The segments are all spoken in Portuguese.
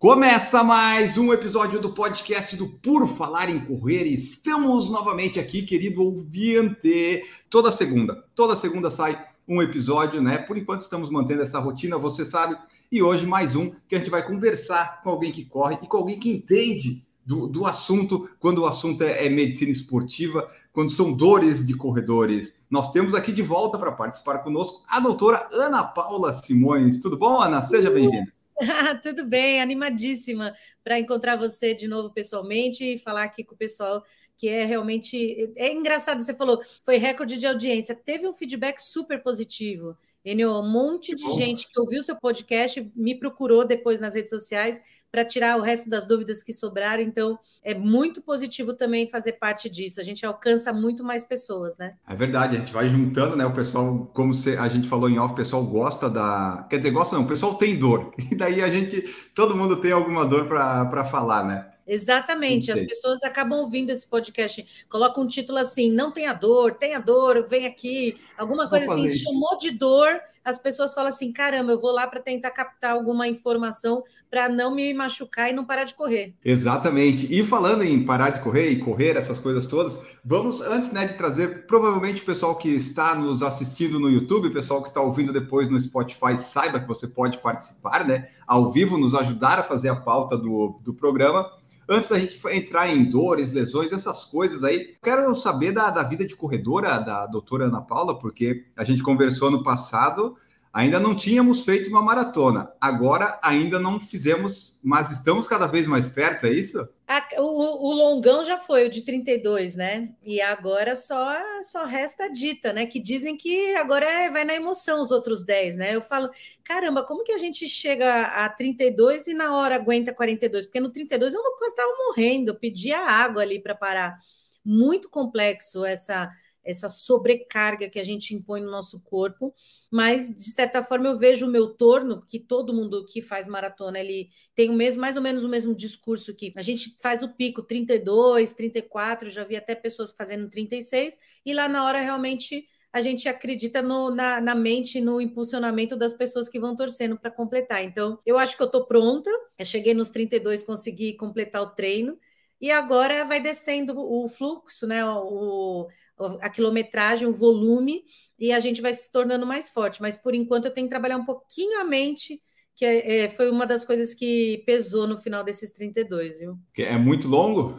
Começa mais um episódio do podcast do Por Falar em Correr. Estamos novamente aqui, querido ouvinte. Toda segunda, toda segunda sai um episódio, né? Por enquanto estamos mantendo essa rotina, você sabe. E hoje mais um que a gente vai conversar com alguém que corre e com alguém que entende do, do assunto, quando o assunto é, é medicina esportiva, quando são dores de corredores. Nós temos aqui de volta para participar conosco a doutora Ana Paula Simões. Tudo bom, Ana? Seja bem-vinda. Tudo bem, animadíssima para encontrar você de novo pessoalmente e falar aqui com o pessoal que é realmente é engraçado. Você falou, foi recorde de audiência, teve um feedback super positivo. Enio, um monte de gente que ouviu seu podcast me procurou depois nas redes sociais para tirar o resto das dúvidas que sobraram. Então, é muito positivo também fazer parte disso. A gente alcança muito mais pessoas, né? É verdade, a gente vai juntando, né? O pessoal, como a gente falou em off, o pessoal gosta da. Quer dizer, gosta não, o pessoal tem dor. E daí a gente, todo mundo tem alguma dor para falar, né? Exatamente, Entendi. as pessoas acabam ouvindo esse podcast, colocam um título assim, não tenha dor, tenha dor, vem aqui, alguma coisa assim, chamou de dor, as pessoas falam assim, caramba, eu vou lá para tentar captar alguma informação para não me machucar e não parar de correr. Exatamente, e falando em parar de correr e correr, essas coisas todas, vamos, antes né, de trazer, provavelmente o pessoal que está nos assistindo no YouTube, o pessoal que está ouvindo depois no Spotify, saiba que você pode participar, né, ao vivo, nos ajudar a fazer a pauta do, do programa, antes da gente entrar em dores, lesões, essas coisas aí, quero saber da, da vida de corredora da doutora Ana Paula, porque a gente conversou no passado Ainda não tínhamos feito uma maratona, agora ainda não fizemos, mas estamos cada vez mais perto, é isso? A, o, o, longão já foi, o de 32, né? E agora só só resta a dita, né? Que dizem que agora é, vai na emoção os outros 10, né? Eu falo, caramba, como que a gente chega a 32 e na hora aguenta 42? Porque no 32 eu quase estava morrendo, eu pedia água ali para parar. Muito complexo essa essa sobrecarga que a gente impõe no nosso corpo, mas de certa forma eu vejo o meu torno, que todo mundo que faz maratona, ele tem o mesmo, mais ou menos o mesmo discurso que a gente faz o pico 32, 34, já vi até pessoas fazendo 36, e lá na hora realmente a gente acredita no, na, na mente, no impulsionamento das pessoas que vão torcendo para completar. Então, eu acho que eu estou pronta. Eu cheguei nos 32, consegui completar o treino. E agora vai descendo o fluxo, né? O, a quilometragem, o volume, e a gente vai se tornando mais forte. Mas por enquanto eu tenho que trabalhar um pouquinho a mente, que é, é foi uma das coisas que pesou no final desses 32, viu? É muito longo?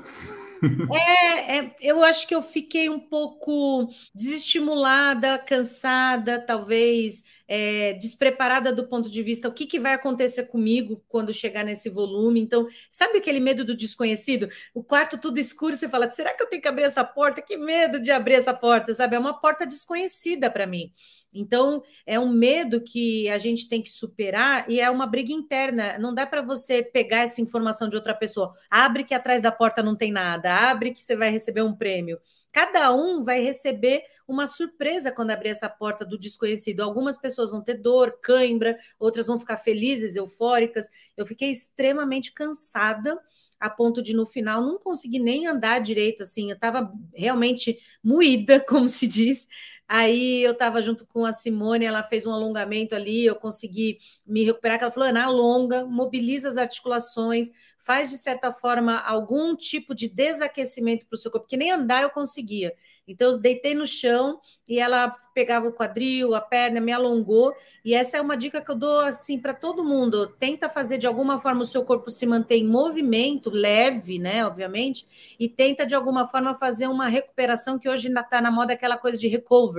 É, é, eu acho que eu fiquei um pouco desestimulada, cansada, talvez é, despreparada do ponto de vista o que, que vai acontecer comigo quando chegar nesse volume. Então, sabe aquele medo do desconhecido? O quarto tudo escuro, você fala: será que eu tenho que abrir essa porta? Que medo de abrir essa porta, sabe? É uma porta desconhecida para mim. Então, é um medo que a gente tem que superar e é uma briga interna. Não dá para você pegar essa informação de outra pessoa. Abre que atrás da porta não tem nada, abre que você vai receber um prêmio. Cada um vai receber uma surpresa quando abrir essa porta do desconhecido. Algumas pessoas vão ter dor, cãibra, outras vão ficar felizes, eufóricas. Eu fiquei extremamente cansada a ponto de no final não conseguir nem andar direito, assim, eu estava realmente moída, como se diz, Aí eu estava junto com a Simone, ela fez um alongamento ali, eu consegui me recuperar. Ela falou: Ana, alonga, mobiliza as articulações, faz de certa forma algum tipo de desaquecimento para o seu corpo, porque nem andar eu conseguia. Então, eu deitei no chão e ela pegava o quadril, a perna, me alongou. E essa é uma dica que eu dou assim para todo mundo. Tenta fazer de alguma forma o seu corpo se manter em movimento, leve, né? Obviamente, e tenta de alguma forma fazer uma recuperação que hoje está na moda aquela coisa de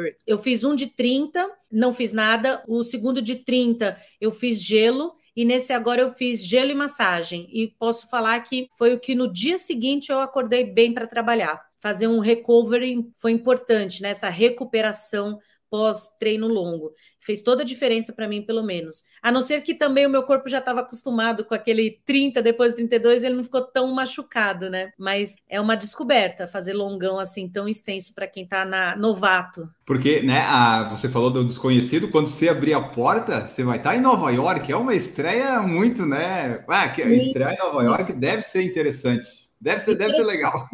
recover. Eu fiz um de 30, não fiz nada. O segundo de 30, eu fiz gelo. E nesse agora eu fiz gelo e massagem. E posso falar que foi o que no dia seguinte eu acordei bem para trabalhar fazer um recovery foi importante nessa né? recuperação pós-treino longo. Fez toda a diferença para mim, pelo menos. A não ser que também o meu corpo já estava acostumado com aquele 30 depois do 32, ele não ficou tão machucado, né? Mas é uma descoberta fazer longão assim tão extenso para quem está na novato. Porque, né, a, você falou do desconhecido, quando você abrir a porta, você vai estar tá em Nova York, é uma estreia muito, né? Ah, que estreia em Nova York deve ser interessante. Deve ser, deve ser legal.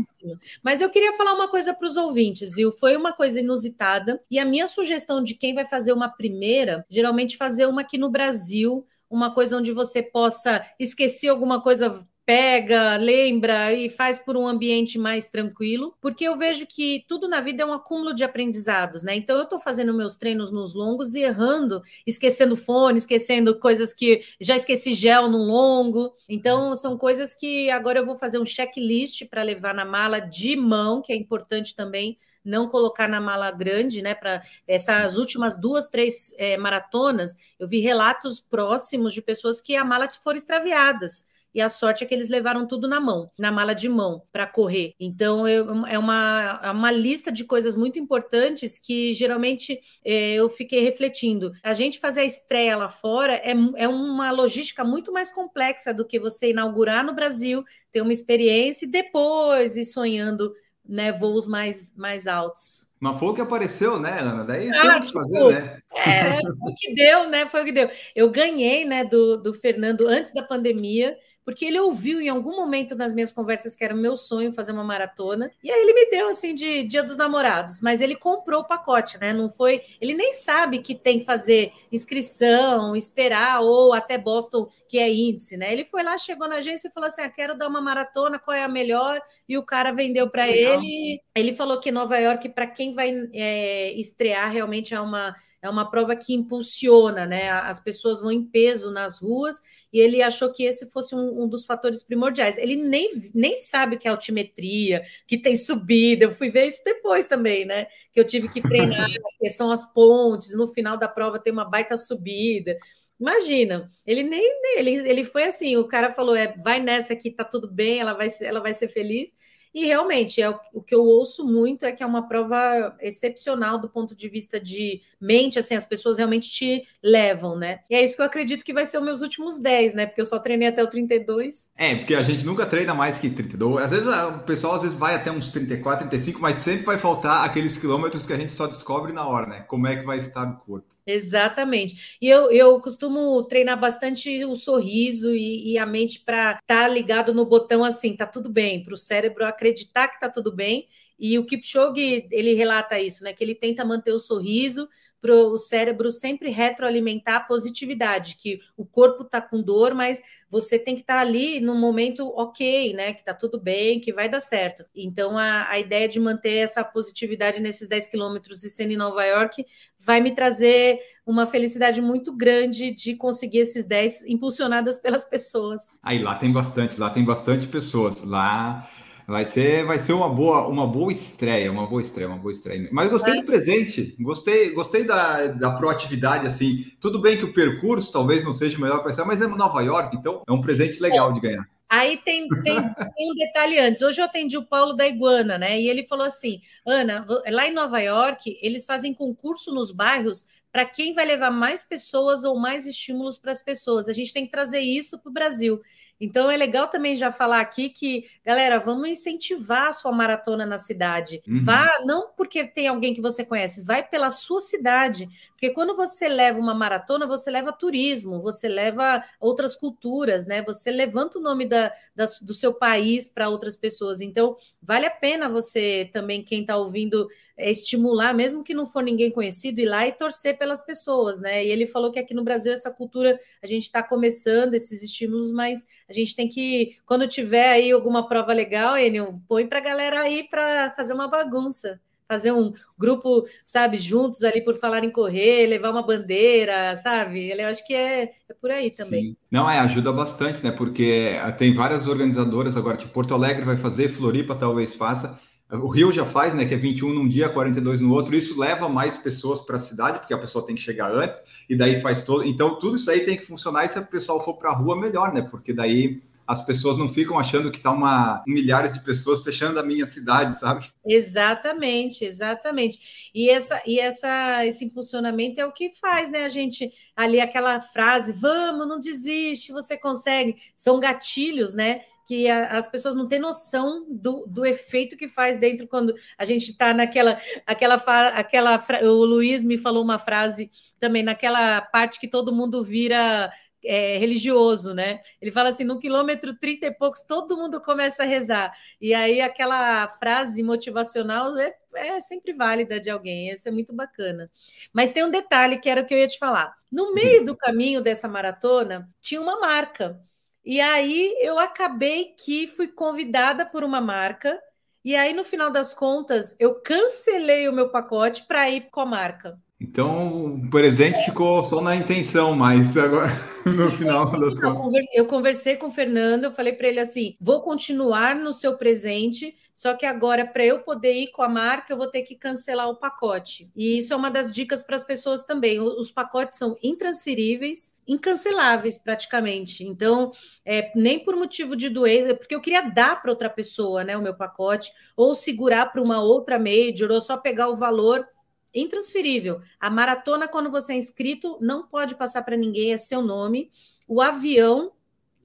Mas eu queria falar uma coisa para os ouvintes, viu? Foi uma coisa inusitada. E a minha sugestão de quem vai fazer uma primeira, geralmente fazer uma aqui no Brasil, uma coisa onde você possa esquecer alguma coisa pega, lembra e faz por um ambiente mais tranquilo, porque eu vejo que tudo na vida é um acúmulo de aprendizados, né? Então eu estou fazendo meus treinos nos longos e errando, esquecendo fone, esquecendo coisas que já esqueci gel no longo. Então são coisas que agora eu vou fazer um checklist para levar na mala de mão, que é importante também não colocar na mala grande, né? Para essas últimas duas, três é, maratonas, eu vi relatos próximos de pessoas que a mala foram extraviadas e a sorte é que eles levaram tudo na mão, na mala de mão, para correr. Então, eu, é, uma, é uma lista de coisas muito importantes que geralmente é, eu fiquei refletindo. A gente fazer a estreia lá fora é, é uma logística muito mais complexa do que você inaugurar no Brasil, ter uma experiência e depois ir sonhando né, voos mais, mais altos. Mas foi o que apareceu, né, Ana? Daí ah, tem que tipo, fazer, né? É, foi o que deu, né? Foi o que deu. Eu ganhei, né, do, do Fernando antes da pandemia porque ele ouviu em algum momento nas minhas conversas que era o meu sonho fazer uma maratona, e aí ele me deu assim de Dia dos Namorados, mas ele comprou o pacote, né? Não foi, ele nem sabe que tem que fazer inscrição, esperar ou até Boston, que é índice, né? Ele foi lá, chegou na agência e falou assim: ah, "Quero dar uma maratona, qual é a melhor?" E o cara vendeu para ele. Ele falou que Nova York para quem vai é, estrear realmente é uma é uma prova que impulsiona, né? As pessoas vão em peso nas ruas e ele achou que esse fosse um, um, dos fatores primordiais. Ele nem, nem sabe o que é altimetria, que tem subida. Eu fui ver isso depois também, né? Que eu tive que treinar, que são as pontes, no final da prova tem uma baita subida. Imagina, ele nem ele, ele foi assim, o cara falou: é, vai nessa aqui, tá tudo bem, ela vai, ela vai ser feliz. E realmente, é o, o, que eu ouço muito é que é uma prova excepcional do ponto de vista de mente, assim, as pessoas realmente te levam, né? E é isso que eu acredito que vai ser os meus últimos 10, né? Porque eu só treinei até o 32. É, porque a gente nunca treina mais que 32. Às vezes o pessoal às vezes vai até uns 34, 35, mas sempre vai faltar aqueles quilômetros que a gente só descobre na hora, né? Como é que vai estar o corpo. Exatamente. E eu, eu costumo treinar bastante o sorriso e, e a mente para estar tá ligado no botão assim, tá tudo bem, para o cérebro acreditar que tá tudo bem. E o Kipchoge, ele relata isso, né? Que ele tenta manter o sorriso, para o cérebro sempre retroalimentar a positividade, que o corpo está com dor, mas você tem que estar tá ali no momento ok, né? Que está tudo bem, que vai dar certo. Então, a, a ideia de manter essa positividade nesses 10 quilômetros e sendo em Nova York vai me trazer uma felicidade muito grande de conseguir esses 10 impulsionadas pelas pessoas. Aí lá tem bastante, lá tem bastante pessoas. Lá Vai ser, vai ser uma boa, uma boa estreia, uma boa estreia, uma boa estreia. Mas gostei do presente, gostei, gostei da, da proatividade, assim. Tudo bem que o percurso talvez não seja o melhor para mas é Nova York, então é um presente legal é. de ganhar. Aí tem, tem, tem, um detalhe antes. Hoje eu atendi o Paulo da Iguana, né? E ele falou assim: Ana, lá em Nova York, eles fazem concurso nos bairros para quem vai levar mais pessoas ou mais estímulos para as pessoas. A gente tem que trazer isso para o Brasil. Então é legal também já falar aqui que, galera, vamos incentivar a sua maratona na cidade. Uhum. Vá, não porque tem alguém que você conhece, vai pela sua cidade. Porque quando você leva uma maratona, você leva turismo, você leva outras culturas, né? Você levanta o nome da, da do seu país para outras pessoas. Então, vale a pena você também, quem está ouvindo, estimular, mesmo que não for ninguém conhecido, ir lá e torcer pelas pessoas, né? E ele falou que aqui no Brasil essa cultura a gente está começando esses estímulos, mas a gente tem que, quando tiver aí alguma prova legal, Enio, põe para a galera aí para fazer uma bagunça. Fazer um grupo, sabe, juntos ali por falar em correr, levar uma bandeira, sabe? Eu acho que é, é por aí também. Sim. Não, é, ajuda bastante, né? Porque tem várias organizadoras agora, tipo Porto Alegre vai fazer, Floripa talvez faça, o Rio já faz, né? Que é 21 num dia, 42 no outro. Isso leva mais pessoas para a cidade, porque a pessoa tem que chegar antes, e daí faz todo. Então, tudo isso aí tem que funcionar. E se o pessoal for para a rua, melhor, né? Porque daí as pessoas não ficam achando que tá uma milhares de pessoas fechando a minha cidade, sabe? Exatamente, exatamente. E essa e essa esse impulsionamento é o que faz, né? A gente ali aquela frase, vamos, não desiste, você consegue. São gatilhos, né? Que a, as pessoas não têm noção do, do efeito que faz dentro quando a gente está naquela aquela aquela o Luiz me falou uma frase também naquela parte que todo mundo vira é, religioso, né? Ele fala assim: no quilômetro 30 e poucos, todo mundo começa a rezar. E aí, aquela frase motivacional é, é sempre válida de alguém, isso é muito bacana. Mas tem um detalhe que era o que eu ia te falar: no meio do caminho dessa maratona, tinha uma marca. E aí eu acabei que fui convidada por uma marca. E aí, no final das contas, eu cancelei o meu pacote para ir com a marca. Então, o presente ficou só na intenção, mas agora no final das contas. Eu conversei com o Fernando, eu falei para ele assim: vou continuar no seu presente, só que agora, para eu poder ir com a marca, eu vou ter que cancelar o pacote. E isso é uma das dicas para as pessoas também. Os pacotes são intransferíveis, incanceláveis praticamente. Então, é, nem por motivo de doença, porque eu queria dar para outra pessoa né, o meu pacote, ou segurar para uma outra major, ou só pegar o valor intransferível. A maratona, quando você é inscrito, não pode passar para ninguém, é seu nome. O avião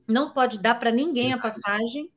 não pode dar para ninguém a passagem.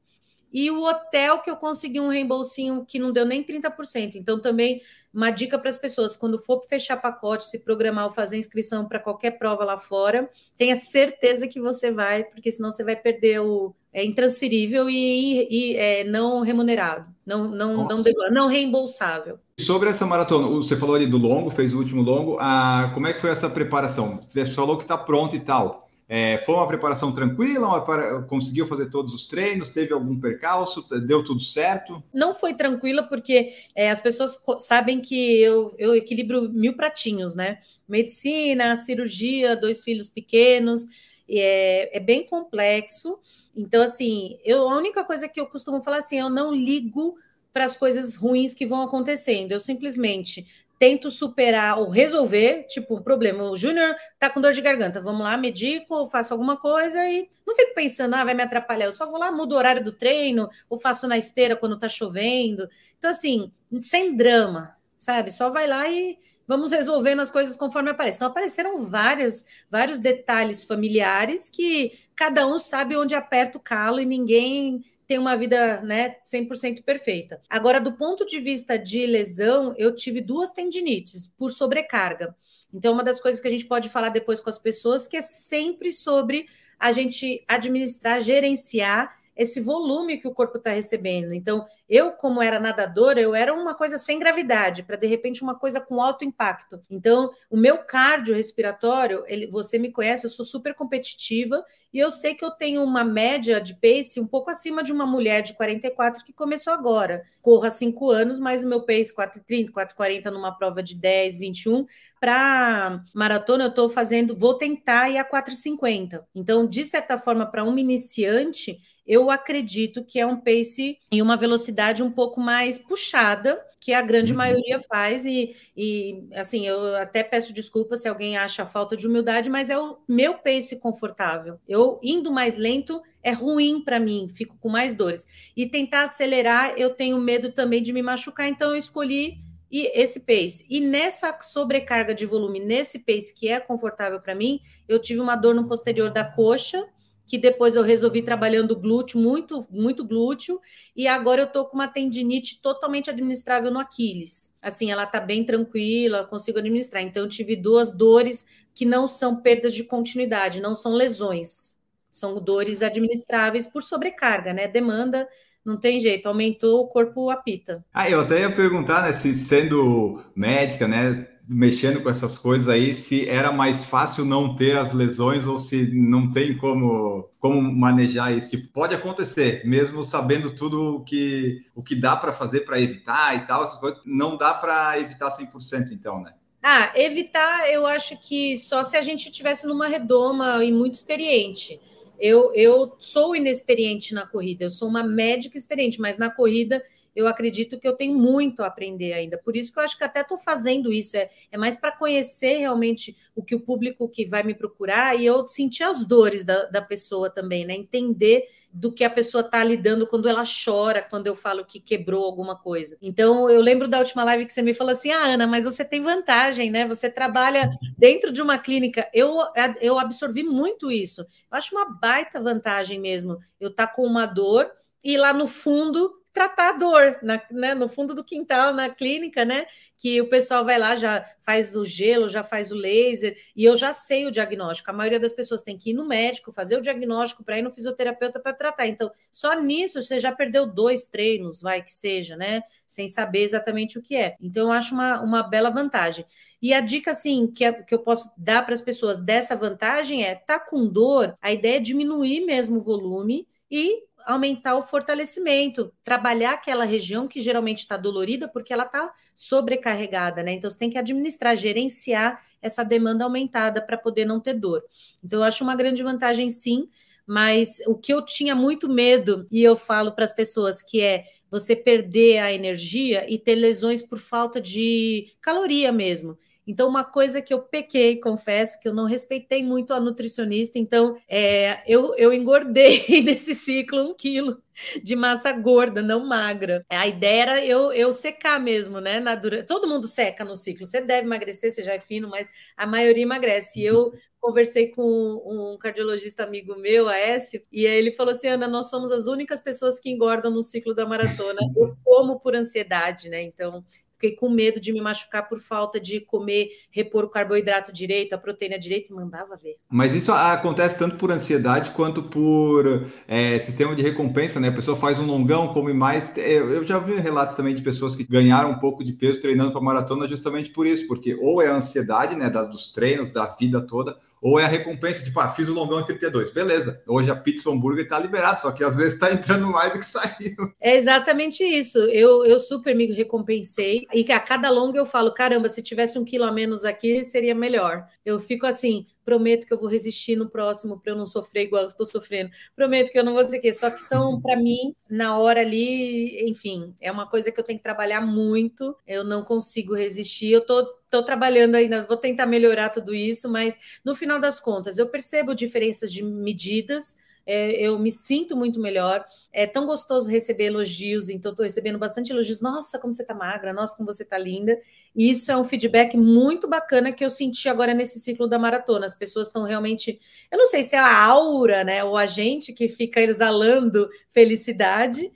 E o hotel que eu consegui um reembolsinho que não deu nem 30%. Então, também uma dica para as pessoas: quando for fechar pacote, se programar ou fazer inscrição para qualquer prova lá fora, tenha certeza que você vai, porque senão você vai perder o. É intransferível e, e é, não remunerado, não, não, não, não reembolsável. Sobre essa maratona, você falou ali do longo, fez o último longo. Ah, como é que foi essa preparação? Você falou que está pronto e tal. É, foi uma preparação tranquila? Uma, conseguiu fazer todos os treinos? Teve algum percalço? Deu tudo certo? Não foi tranquila, porque é, as pessoas sabem que eu, eu equilibro mil pratinhos, né? Medicina, cirurgia, dois filhos pequenos, é, é bem complexo. Então, assim, eu, a única coisa que eu costumo falar assim, eu não ligo para as coisas ruins que vão acontecendo. Eu simplesmente tento superar ou resolver, tipo, um problema. O Júnior tá com dor de garganta, vamos lá, medico, faço alguma coisa e não fico pensando, ah, vai me atrapalhar. Eu só vou lá, mudo o horário do treino, ou faço na esteira quando tá chovendo. Então, assim, sem drama, sabe? Só vai lá e vamos resolvendo as coisas conforme aparecem. Então, apareceram várias, vários detalhes familiares que cada um sabe onde aperta o calo e ninguém tem uma vida né, 100% perfeita. Agora, do ponto de vista de lesão, eu tive duas tendinites por sobrecarga. Então, uma das coisas que a gente pode falar depois com as pessoas que é sempre sobre a gente administrar, gerenciar esse volume que o corpo está recebendo. Então, eu, como era nadadora, eu era uma coisa sem gravidade, para de repente uma coisa com alto impacto. Então, o meu cardiorrespiratório, ele, você me conhece, eu sou super competitiva e eu sei que eu tenho uma média de pace um pouco acima de uma mulher de 44 que começou agora. Corro há cinco anos, mas o meu pace 4,30, 4,40 numa prova de 10, 21. Para maratona, eu estou fazendo, vou tentar ir a 4,50. Então, de certa forma, para um iniciante, eu acredito que é um pace e uma velocidade um pouco mais puxada, que a grande uhum. maioria faz, e, e assim, eu até peço desculpa se alguém acha falta de humildade, mas é o meu pace confortável. Eu indo mais lento é ruim para mim, fico com mais dores. E tentar acelerar, eu tenho medo também de me machucar, então eu escolhi e esse pace. E nessa sobrecarga de volume, nesse pace que é confortável para mim, eu tive uma dor no posterior da coxa que depois eu resolvi trabalhando glúteo, muito, muito glúteo, e agora eu tô com uma tendinite totalmente administrável no Aquiles. Assim, ela tá bem tranquila, consigo administrar. Então, eu tive duas dores que não são perdas de continuidade, não são lesões. São dores administráveis por sobrecarga, né? Demanda não tem jeito, aumentou, o corpo apita. Ah, eu até ia perguntar, né, se sendo médica, né, mexendo com essas coisas aí, se era mais fácil não ter as lesões ou se não tem como, como manejar isso. Que pode acontecer, mesmo sabendo tudo o que, o que dá para fazer para evitar e tal, não dá para evitar 100%, então, né? Ah, evitar, eu acho que só se a gente tivesse numa redoma e muito experiente. Eu, eu sou inexperiente na corrida, eu sou uma médica experiente, mas na corrida eu acredito que eu tenho muito a aprender ainda. Por isso que eu acho que até estou fazendo isso. É, é mais para conhecer realmente o que o público que vai me procurar e eu sentir as dores da, da pessoa também, né? Entender do que a pessoa está lidando quando ela chora, quando eu falo que quebrou alguma coisa. Então, eu lembro da última live que você me falou assim: ah, Ana, mas você tem vantagem, né? Você trabalha dentro de uma clínica. Eu, eu absorvi muito isso. Eu acho uma baita vantagem mesmo. Eu estar tá com uma dor e lá no fundo tratar a dor na, né, no fundo do quintal, na clínica, né? Que o pessoal vai lá, já faz o gelo, já faz o laser, e eu já sei o diagnóstico. A maioria das pessoas tem que ir no médico, fazer o diagnóstico para ir no fisioterapeuta para tratar. Então, só nisso você já perdeu dois treinos, vai que seja, né? Sem saber exatamente o que é. Então, eu acho uma, uma bela vantagem. E a dica, assim, que, é, que eu posso dar para as pessoas dessa vantagem é: tá com dor, a ideia é diminuir mesmo o volume e aumentar o fortalecimento, trabalhar aquela região que geralmente está dolorida porque ela está sobrecarregada, né? Então você tem que administrar, gerenciar essa demanda aumentada para poder não ter dor. Então eu acho uma grande vantagem sim, mas o que eu tinha muito medo e eu falo para as pessoas que é você perder a energia e ter lesões por falta de caloria mesmo. Então, uma coisa que eu pequei, confesso, que eu não respeitei muito a nutricionista, então é, eu, eu engordei nesse ciclo um quilo de massa gorda, não magra. A ideia era eu, eu secar mesmo, né? Na dura... Todo mundo seca no ciclo. Você deve emagrecer, você já é fino, mas a maioria emagrece. E eu conversei com um cardiologista amigo meu, Aécio, e aí ele falou assim: Ana, nós somos as únicas pessoas que engordam no ciclo da maratona. Eu como por ansiedade, né? Então fiquei com medo de me machucar por falta de comer, repor o carboidrato direito, a proteína direito, e mandava ver. Mas isso acontece tanto por ansiedade quanto por é, sistema de recompensa, né? A pessoa faz um longão, come mais. É, eu já vi relatos também de pessoas que ganharam um pouco de peso treinando para maratona justamente por isso, porque ou é a ansiedade, né, dos treinos, da vida toda, ou é a recompensa, tipo, ah, fiz o longão em 32, beleza. Hoje a pizza hambúrguer está liberado, só que às vezes está entrando mais do que saiu. É exatamente isso. Eu, eu super me recompensei. E a cada longa eu falo, caramba, se tivesse um quilo a menos aqui, seria melhor. Eu fico assim, prometo que eu vou resistir no próximo para eu não sofrer igual eu estou sofrendo. Prometo que eu não vou dizer que só que são para mim na hora ali, enfim, é uma coisa que eu tenho que trabalhar muito. Eu não consigo resistir. Eu tô tô trabalhando ainda, vou tentar melhorar tudo isso, mas no final das contas eu percebo diferenças de medidas é, eu me sinto muito melhor. É tão gostoso receber elogios, então estou recebendo bastante elogios. Nossa, como você está magra, nossa, como você está linda. E isso é um feedback muito bacana que eu senti agora nesse ciclo da maratona. As pessoas estão realmente. Eu não sei se é a aura, né, ou a gente que fica exalando felicidade,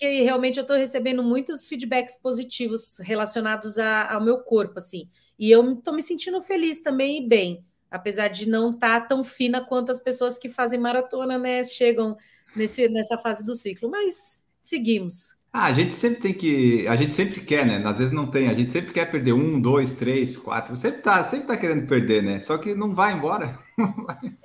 que realmente eu estou recebendo muitos feedbacks positivos relacionados a, ao meu corpo, assim. E eu estou me sentindo feliz também e bem apesar de não estar tá tão fina quanto as pessoas que fazem maratona, né, chegam nesse, nessa fase do ciclo. Mas seguimos. Ah, a gente sempre tem que. A gente sempre quer, né? Às vezes não tem. A gente sempre quer perder um, dois, três, quatro. Sempre tá, sempre tá querendo perder, né? Só que não vai embora.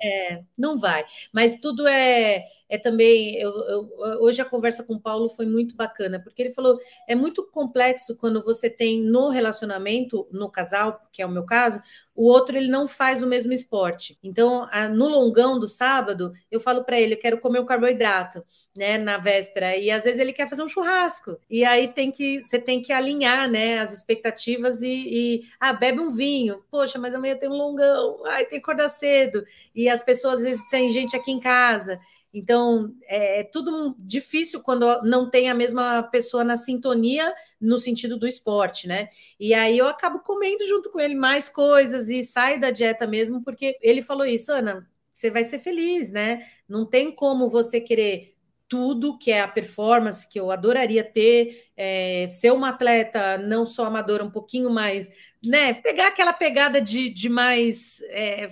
É, não vai. Mas tudo é, é também. Eu, eu, hoje a conversa com o Paulo foi muito bacana, porque ele falou: é muito complexo quando você tem no relacionamento, no casal, que é o meu caso, o outro ele não faz o mesmo esporte. Então, a, no longão do sábado, eu falo para ele: eu quero comer um carboidrato, né, na véspera, e às vezes ele quer fazer um churrasco. E aí tem que você tem que alinhar, né, as expectativas e, e ah, bebe um vinho. Poxa, mas amanhã tem um longão. Ai, tem que acordar cedo. E as pessoas às vezes tem gente aqui em casa. Então, é, é tudo difícil quando não tem a mesma pessoa na sintonia no sentido do esporte, né? E aí eu acabo comendo junto com ele mais coisas e saio da dieta mesmo, porque ele falou isso, Ana, você vai ser feliz, né? Não tem como você querer tudo que é a performance que eu adoraria ter, é, ser uma atleta não só amadora, um pouquinho mais, né? Pegar aquela pegada de, de mais é,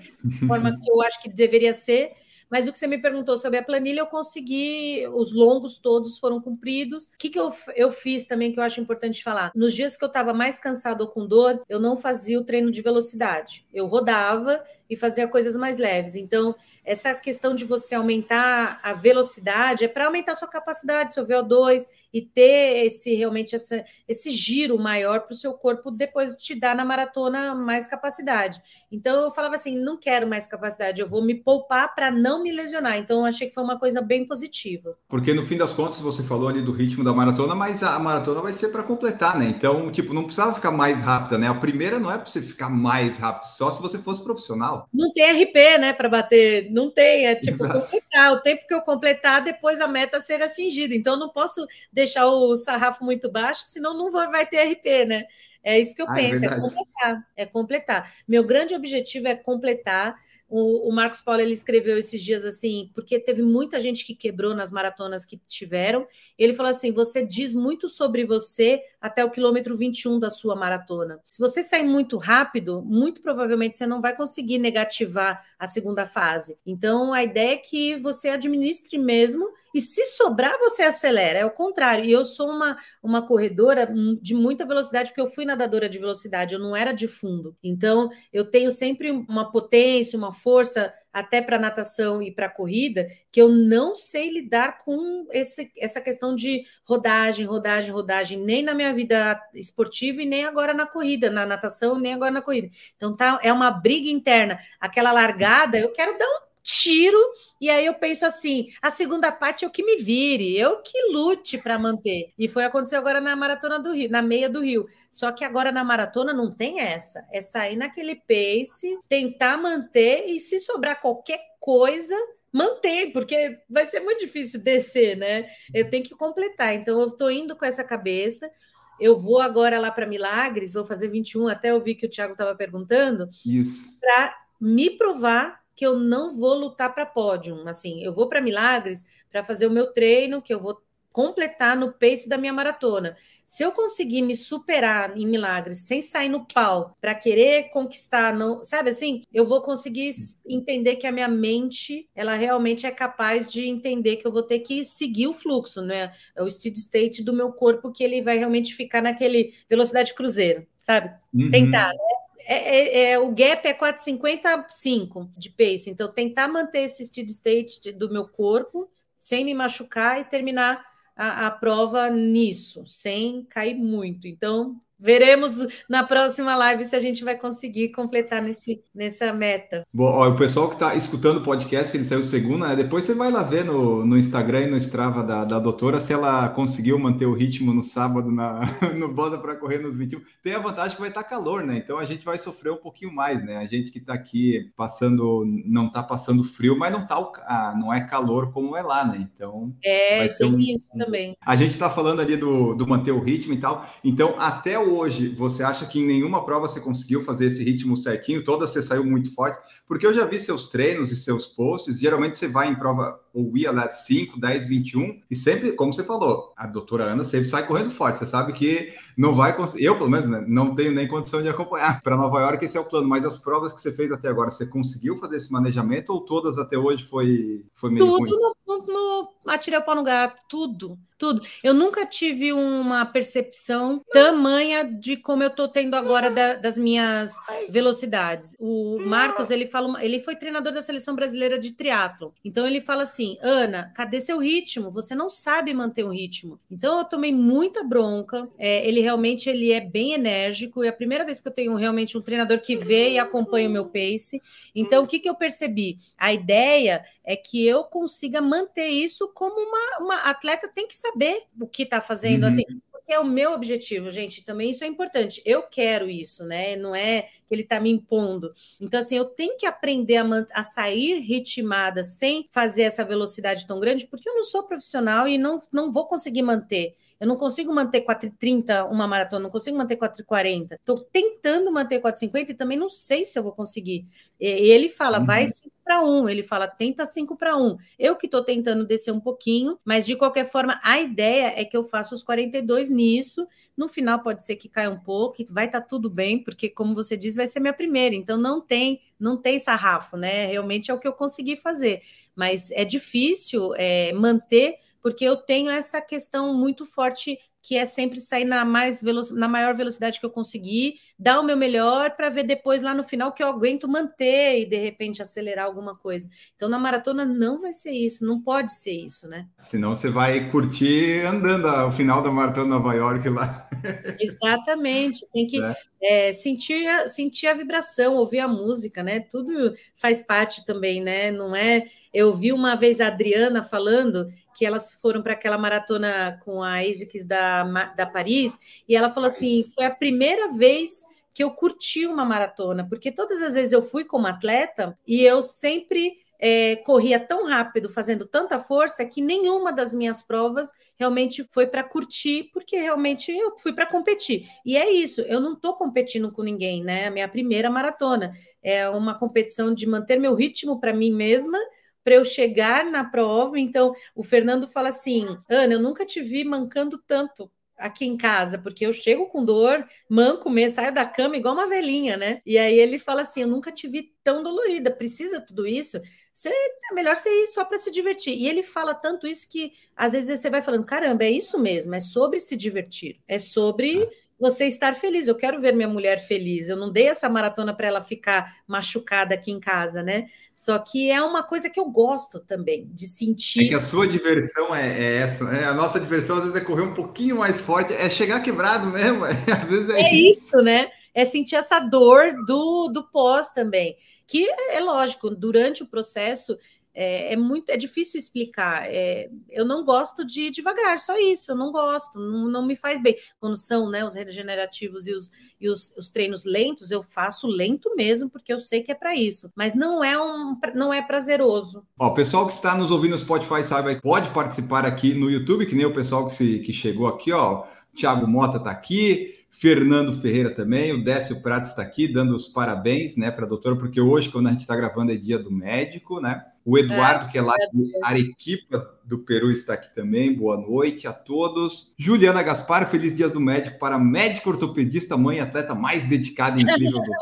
forma que eu acho que deveria ser mas o que você me perguntou sobre a planilha, eu consegui, os longos todos foram cumpridos. O que, que eu, eu fiz também que eu acho importante falar? Nos dias que eu estava mais cansado ou com dor, eu não fazia o treino de velocidade. Eu rodava e fazia coisas mais leves. Então, essa questão de você aumentar a velocidade é para aumentar a sua capacidade, seu VO2, e ter esse realmente essa, esse giro maior para o seu corpo depois te dar na maratona mais capacidade. Então eu falava assim, não quero mais capacidade, eu vou me poupar para não me lesionar. Então eu achei que foi uma coisa bem positiva. Porque no fim das contas você falou ali do ritmo da maratona, mas a maratona vai ser para completar, né? Então, tipo, não precisava ficar mais rápida, né? A primeira não é para você ficar mais rápido, só se você fosse profissional. Não tem RP, né, para bater, não tem, é tipo Exato. completar. O tempo que eu completar, depois a meta ser atingida. Então não posso deixar o sarrafo muito baixo, senão não vai ter RP, né? É isso que eu ah, é penso, é, é completar, é completar. Meu grande objetivo é completar o, o, Marcos Paulo ele escreveu esses dias assim, porque teve muita gente que quebrou nas maratonas que tiveram. Ele falou assim: você diz muito sobre você até o quilômetro 21 da sua maratona. Se você sair muito rápido, muito provavelmente você não vai conseguir negativar a segunda fase. Então a ideia é que você administre mesmo e se sobrar, você acelera. É o contrário. E eu sou uma, uma corredora de muita velocidade, porque eu fui nadadora de velocidade, eu não era de fundo. Então, eu tenho sempre uma potência, uma força, até para natação e para corrida, que eu não sei lidar com esse, essa questão de rodagem, rodagem, rodagem, nem na minha vida esportiva e nem agora na corrida, na natação, nem agora na corrida. Então, tá, é uma briga interna. Aquela largada, eu quero dar um tiro, e aí eu penso assim: a segunda parte é o que me vire, eu que lute para manter. E foi acontecer agora na maratona do Rio, na meia do Rio. Só que agora na maratona não tem essa. É sair naquele pace, tentar manter e se sobrar qualquer coisa, manter, porque vai ser muito difícil descer, né? Eu tenho que completar. Então eu estou indo com essa cabeça. Eu vou agora lá para Milagres, vou fazer 21, até eu vi que o Thiago estava perguntando. Isso. Para me provar que eu não vou lutar para pódio. Assim, eu vou para Milagres para fazer o meu treino, que eu vou completar no pace da minha maratona. Se eu conseguir me superar em Milagres sem sair no pau para querer conquistar, não, sabe assim, eu vou conseguir entender que a minha mente, ela realmente é capaz de entender que eu vou ter que seguir o fluxo, né? É o steady state do meu corpo que ele vai realmente ficar naquele velocidade cruzeiro, sabe? Uhum. Tentar, né? É, é, é, o gap é 4,55 de pace. Então, tentar manter esse steady state do meu corpo sem me machucar e terminar a, a prova nisso, sem cair muito. Então, Veremos na próxima live se a gente vai conseguir completar nesse, nessa meta. Bom, ó, o pessoal que está escutando o podcast, que ele saiu segunda, né? depois você vai lá ver no, no Instagram e no Strava da, da doutora se ela conseguiu manter o ritmo no sábado na, no Boda para correr nos 21. Tem a vantagem que vai estar tá calor, né? Então a gente vai sofrer um pouquinho mais, né? A gente que está aqui passando, não está passando frio, mas não, tá, ah, não é calor como é lá, né? Então. É, tem um, isso um... também. A gente está falando ali do, do manter o ritmo e tal. Então, até o hoje você acha que em nenhuma prova você conseguiu fazer esse ritmo certinho, todas você saiu muito forte? Porque eu já vi seus treinos e seus posts, geralmente você vai em prova ou ia lá 5, 10, 21, e sempre, como você falou, a doutora Ana sempre sai correndo forte. Você sabe que não vai conseguir, eu pelo menos, né, não tenho nem condição de acompanhar. Para Nova York, esse é o plano, mas as provas que você fez até agora, você conseguiu fazer esse manejamento ou todas até hoje foi, foi meio. Tudo no, no atirei o pau no gato, tudo tudo. Eu nunca tive uma percepção tamanha de como eu estou tendo agora da, das minhas velocidades. O Marcos, ele fala, ele foi treinador da seleção brasileira de triatlo. Então ele fala assim: "Ana, cadê seu ritmo? Você não sabe manter o ritmo". Então eu tomei muita bronca. É, ele realmente ele é bem enérgico. É a primeira vez que eu tenho realmente um treinador que vê e acompanha o meu pace. Então o que que eu percebi? A ideia é que eu consiga manter isso como uma, uma atleta tem que saber o que está fazendo, uhum. assim, porque é o meu objetivo, gente, também isso é importante. Eu quero isso, né? Não é ele está me impondo. Então, assim, eu tenho que aprender a, a, sair ritmada sem fazer essa velocidade tão grande, porque eu não sou profissional e não, não vou conseguir manter. Eu não consigo manter 4,30 uma maratona, não consigo manter 4,40. Estou tentando manter 4,50 e também não sei se eu vou conseguir. E ele fala, uhum. vai 5 para 1. Ele fala, tenta 5 para 1. Eu que estou tentando descer um pouquinho, mas de qualquer forma, a ideia é que eu faça os 42 nisso. No final pode ser que caia um pouco, vai estar tá tudo bem, porque como você diz, vai ser minha primeira. Então não tem, não tem sarrafo, né? Realmente é o que eu consegui fazer. Mas é difícil é, manter porque eu tenho essa questão muito forte que é sempre sair na, mais na maior velocidade que eu conseguir, dar o meu melhor para ver depois lá no final que eu aguento manter e de repente acelerar alguma coisa. Então na maratona não vai ser isso, não pode ser isso, né? Senão você vai curtir andando ao final da maratona Nova York lá. Exatamente, tem que é. É, sentir, sentir a vibração, ouvir a música, né? Tudo faz parte também, né? Não é. Eu vi uma vez a Adriana falando que elas foram para aquela maratona com a ASICS da, da Paris, e ela falou assim: foi a primeira vez que eu curti uma maratona, porque todas as vezes eu fui como atleta e eu sempre é, corria tão rápido, fazendo tanta força, que nenhuma das minhas provas realmente foi para curtir, porque realmente eu fui para competir. E é isso, eu não estou competindo com ninguém, né? A minha primeira maratona é uma competição de manter meu ritmo para mim mesma para eu chegar na prova. Então, o Fernando fala assim: Ana, eu nunca te vi mancando tanto aqui em casa, porque eu chego com dor, manco mesmo, saio da cama igual uma velhinha, né? E aí ele fala assim: Eu nunca te vi tão dolorida, precisa tudo isso? Você, é melhor você ir só para se divertir. E ele fala tanto isso que às vezes você vai falando: caramba, é isso mesmo, é sobre se divertir, é sobre ah você estar feliz. Eu quero ver minha mulher feliz. Eu não dei essa maratona para ela ficar machucada aqui em casa, né? Só que é uma coisa que eu gosto também, de sentir. É que a sua diversão é, é essa, né? A nossa diversão, às vezes, é correr um pouquinho mais forte, é chegar quebrado mesmo. Às vezes é, é isso. isso, né? É sentir essa dor do, do pós também. Que é lógico, durante o processo é, é, muito é difícil explicar. É, eu não gosto de ir devagar, só isso. Eu não gosto, não, não me faz bem. Quando são né, os regenerativos e, os, e os, os, treinos lentos, eu faço lento mesmo, porque eu sei que é para isso. Mas não é um não é prazeroso. Ó, o pessoal que está nos ouvindo no Spotify sabe pode participar aqui no YouTube, que nem o pessoal que, se, que chegou aqui, ó. Thiago Mota está aqui, Fernando Ferreira também, o Décio Prates está aqui dando os parabéns, né, para a doutora, porque hoje, quando a gente está gravando, é dia do médico, né? O Eduardo, é, que é lá de Arequipa, do Peru, está aqui também. Boa noite a todos. Juliana Gaspar, feliz dias do médico para médico ortopedista, mãe atleta mais dedicada e incrível do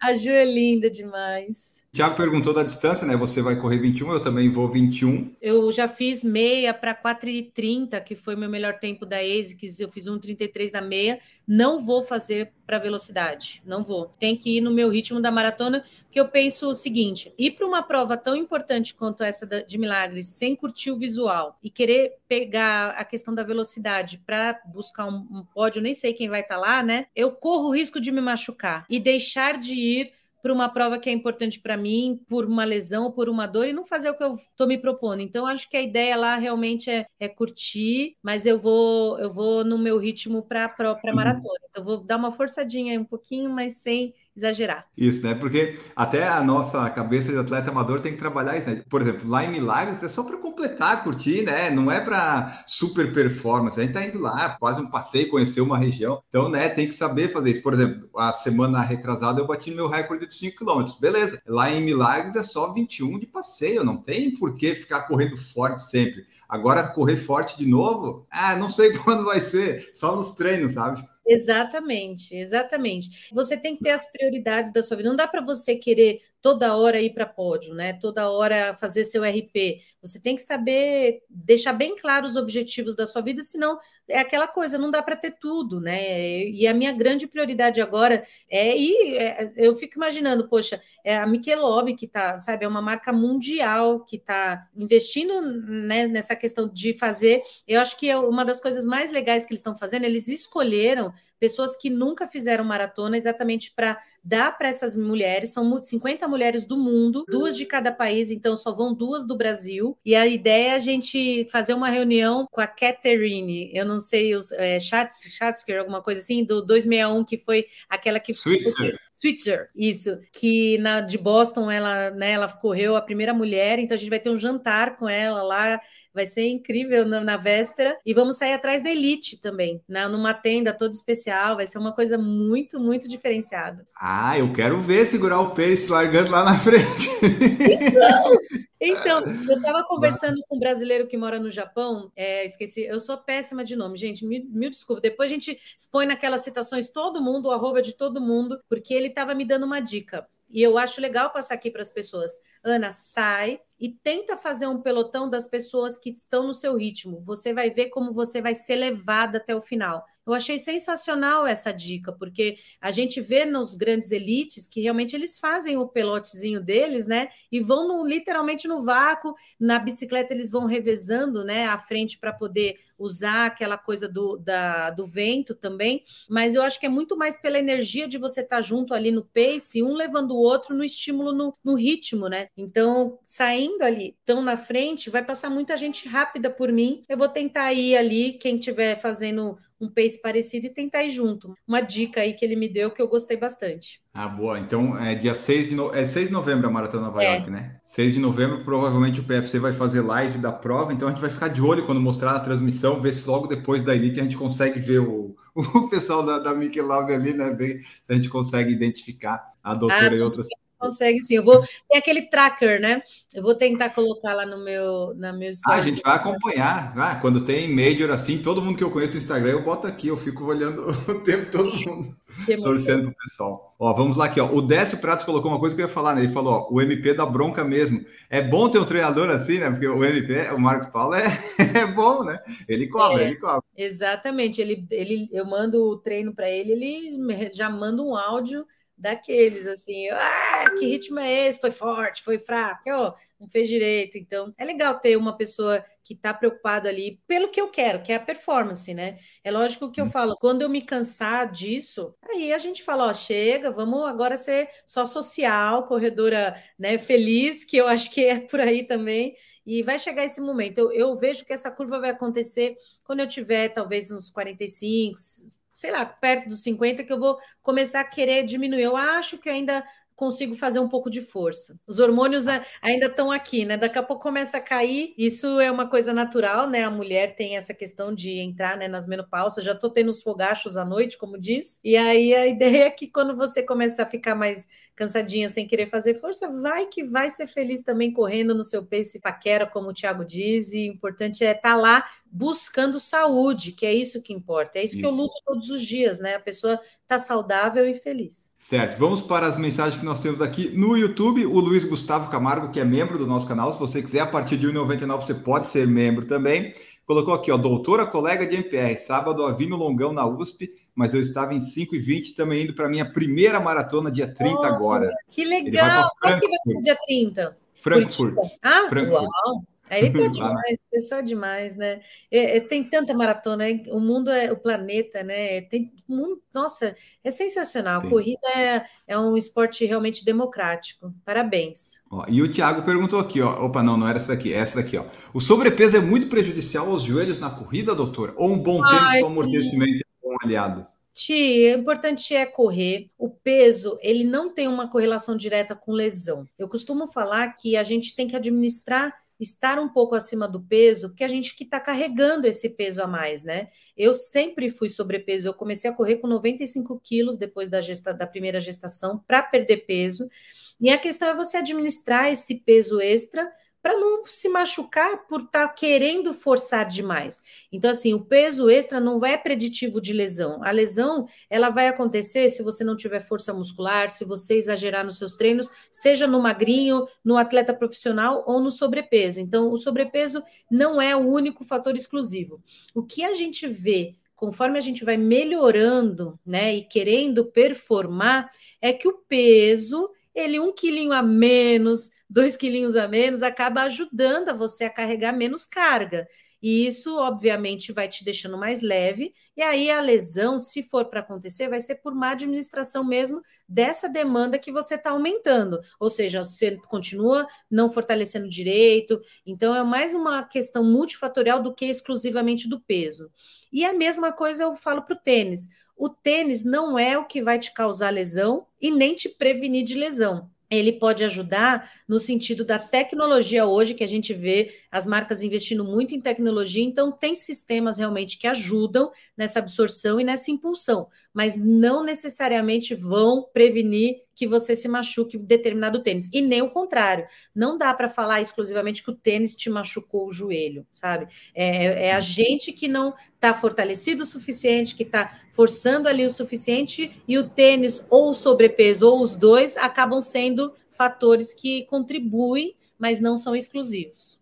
A Ju é linda demais. Tiago perguntou da distância, né? Você vai correr 21, eu também vou 21. Eu já fiz meia para 4,30, que foi meu melhor tempo da ASICS. Eu fiz 1,33 na meia. Não vou fazer para velocidade, não vou. Tem que ir no meu ritmo da maratona, porque eu penso o seguinte: ir para uma prova tão importante quanto essa de Milagres, sem curtir o visual e querer pegar a questão da velocidade para buscar um, um pódio, nem sei quem vai estar tá lá, né? Eu corro o risco de me machucar e deixar de ir por uma prova que é importante para mim, por uma lesão ou por uma dor, e não fazer o que eu estou me propondo. Então, acho que a ideia lá realmente é, é curtir, mas eu vou eu vou no meu ritmo para a maratona. Então, vou dar uma forçadinha aí um pouquinho, mas sem exagerar. Isso, né? Porque até a nossa cabeça de atleta amador tem que trabalhar isso, né? Por exemplo, lá em Milagres é só para completar, curtir, né? Não é para super performance. A gente tá indo lá, quase um passeio, conhecer uma região. Então, né, tem que saber fazer isso. Por exemplo, a semana retrasada eu bati meu recorde de 5 km. Beleza. Lá em Milagres é só 21 de passeio, não tem por que ficar correndo forte sempre. Agora correr forte de novo, ah, não sei quando vai ser, só nos treinos, sabe? Exatamente, exatamente. Você tem que ter as prioridades da sua vida. Não dá para você querer toda hora ir para pódio, né? Toda hora fazer seu RP. Você tem que saber deixar bem claro os objetivos da sua vida, senão é aquela coisa, não dá para ter tudo, né? E a minha grande prioridade agora é ir. É, eu fico imaginando, poxa, é a Michelob que tá, sabe, é uma marca mundial que está investindo né, nessa questão de fazer. Eu acho que é uma das coisas mais legais que eles estão fazendo, eles escolheram pessoas que nunca fizeram maratona, exatamente para dar para essas mulheres. São 50 mulheres do mundo, duas de cada país, então só vão duas do Brasil. E a ideia é a gente fazer uma reunião com a Catherine, eu não sei, os é, Schatzker, alguma coisa assim, do 261, que foi aquela que. Switzer. Switzer, isso, que na de Boston ela, né, ela correu a primeira mulher, então a gente vai ter um jantar com ela lá Vai ser incrível na, na, véspera. E vamos sair atrás da Elite também, né? numa tenda toda especial. Vai ser uma coisa muito, muito diferenciada. Ah, eu quero ver segurar o pace largando lá na frente. Então, então eu estava conversando com um brasileiro que mora no Japão. É, esqueci, eu sou péssima de nome, gente. Mil, mil desculpas. Depois a gente expõe naquelas citações todo mundo, o arroba de todo mundo, porque ele estava me dando uma dica. E eu acho legal passar aqui para as pessoas. Ana, sai e tenta fazer um pelotão das pessoas que estão no seu ritmo. Você vai ver como você vai ser levada até o final. Eu achei sensacional essa dica, porque a gente vê nos grandes elites que realmente eles fazem o pelotezinho deles, né? E vão no, literalmente no vácuo. Na bicicleta eles vão revezando, né? À frente para poder usar aquela coisa do, da, do vento também. Mas eu acho que é muito mais pela energia de você estar tá junto ali no pace, um levando o outro no estímulo, no, no ritmo, né? Então, saindo ali, tão na frente, vai passar muita gente rápida por mim. Eu vou tentar ir ali, quem estiver fazendo um pace parecido e tentar ir junto. Uma dica aí que ele me deu que eu gostei bastante. Ah, boa. Então, é dia 6 de, no... é 6 de novembro a Maratona Nova é. York, né? 6 de novembro, provavelmente o PFC vai fazer live da prova, então a gente vai ficar de olho quando mostrar a transmissão, ver se logo depois da Elite a gente consegue ver o, o pessoal da, da Mickey Love ali, né? Ver se a gente consegue identificar a doutora ah, e outras consegue sim. Eu vou tem aquele tracker, né? Eu vou tentar colocar lá no meu na meu Ah, a gente vai acompanhar. Ah, quando tem major assim, todo mundo que eu conheço no Instagram, eu boto aqui, eu fico olhando o tempo todo mundo. Torcendo pro pessoal. Ó, vamos lá aqui, ó. O Décio Pratos colocou uma coisa que eu ia falar, né? Ele falou, ó, o MP da bronca mesmo. É bom ter um treinador assim, né? Porque o MP, o Marcos Paulo é, é bom, né? Ele cobra, é, ele cobra. Exatamente. Ele, ele, eu mando o treino para ele, ele já manda um áudio daqueles assim, ah, que ritmo é esse? Foi forte, foi fraco, oh, não fez direito. Então, é legal ter uma pessoa que está preocupada ali pelo que eu quero, que é a performance, né? É lógico que eu uhum. falo, quando eu me cansar disso, aí a gente fala, ó, chega, vamos agora ser só social, corredora, né, feliz, que eu acho que é por aí também. E vai chegar esse momento. Eu, eu vejo que essa curva vai acontecer quando eu tiver talvez uns 45, sei lá, perto dos 50, que eu vou começar a querer diminuir. Eu acho que ainda consigo fazer um pouco de força. Os hormônios ainda estão aqui, né? Daqui a pouco começa a cair. Isso é uma coisa natural, né? A mulher tem essa questão de entrar né, nas menopausas. Já estou tendo os fogachos à noite, como diz. E aí a ideia é que quando você começa a ficar mais cansadinha sem querer fazer força, vai que vai ser feliz também correndo no seu pace paquera, como o Thiago diz. E o importante é estar tá lá buscando saúde, que é isso que importa. É isso, isso. que eu luto todos os dias, né? A pessoa está saudável e feliz. Certo, vamos para as mensagens que nós temos aqui no YouTube. O Luiz Gustavo Camargo, que é membro do nosso canal, se você quiser, a partir de 1,99 você pode ser membro também. Colocou aqui, ó, doutora colega de MPR, sábado a no Longão na USP, mas eu estava em 5,20, também indo para minha primeira maratona dia 30 oh, agora. Que legal! Qual que vai ser dia 30? Frankfurt. Ah, Frankfurt. uau! Aí tá demais, pessoal demais, né? É, é, tem tanta maratona, o mundo é o planeta, né? Tem mundo, nossa, é sensacional. Sim. Corrida é, é um esporte realmente democrático. Parabéns. Ó, e o Thiago perguntou aqui, ó. Opa, não, não era essa daqui, é essa daqui, ó. O sobrepeso é muito prejudicial aos joelhos na corrida, doutor? Ou um bom tênis com amortecimento é um bom aliado? Ti, o importante é correr. O peso, ele não tem uma correlação direta com lesão. Eu costumo falar que a gente tem que administrar estar um pouco acima do peso, porque a gente que está carregando esse peso a mais, né? Eu sempre fui sobrepeso, eu comecei a correr com 95 quilos depois da, gesta, da primeira gestação para perder peso. E a questão é você administrar esse peso extra para não se machucar por estar tá querendo forçar demais. Então, assim, o peso extra não é preditivo de lesão. A lesão, ela vai acontecer se você não tiver força muscular, se você exagerar nos seus treinos, seja no magrinho, no atleta profissional ou no sobrepeso. Então, o sobrepeso não é o único fator exclusivo. O que a gente vê conforme a gente vai melhorando, né, e querendo performar, é que o peso, ele um quilinho a menos, dois quilinhos a menos, acaba ajudando a você a carregar menos carga. E isso, obviamente, vai te deixando mais leve. E aí a lesão, se for para acontecer, vai ser por má administração mesmo dessa demanda que você está aumentando. Ou seja, você continua não fortalecendo direito. Então, é mais uma questão multifatorial do que exclusivamente do peso. E a mesma coisa eu falo para o tênis. O tênis não é o que vai te causar lesão e nem te prevenir de lesão ele pode ajudar no sentido da tecnologia hoje, que a gente vê as marcas investindo muito em tecnologia, então tem sistemas realmente que ajudam nessa absorção e nessa impulsão. Mas não necessariamente vão prevenir que você se machuque determinado tênis. E nem o contrário. Não dá para falar exclusivamente que o tênis te machucou o joelho, sabe? É, é a gente que não está fortalecido o suficiente, que está forçando ali o suficiente, e o tênis, ou o sobrepeso, ou os dois, acabam sendo fatores que contribuem, mas não são exclusivos.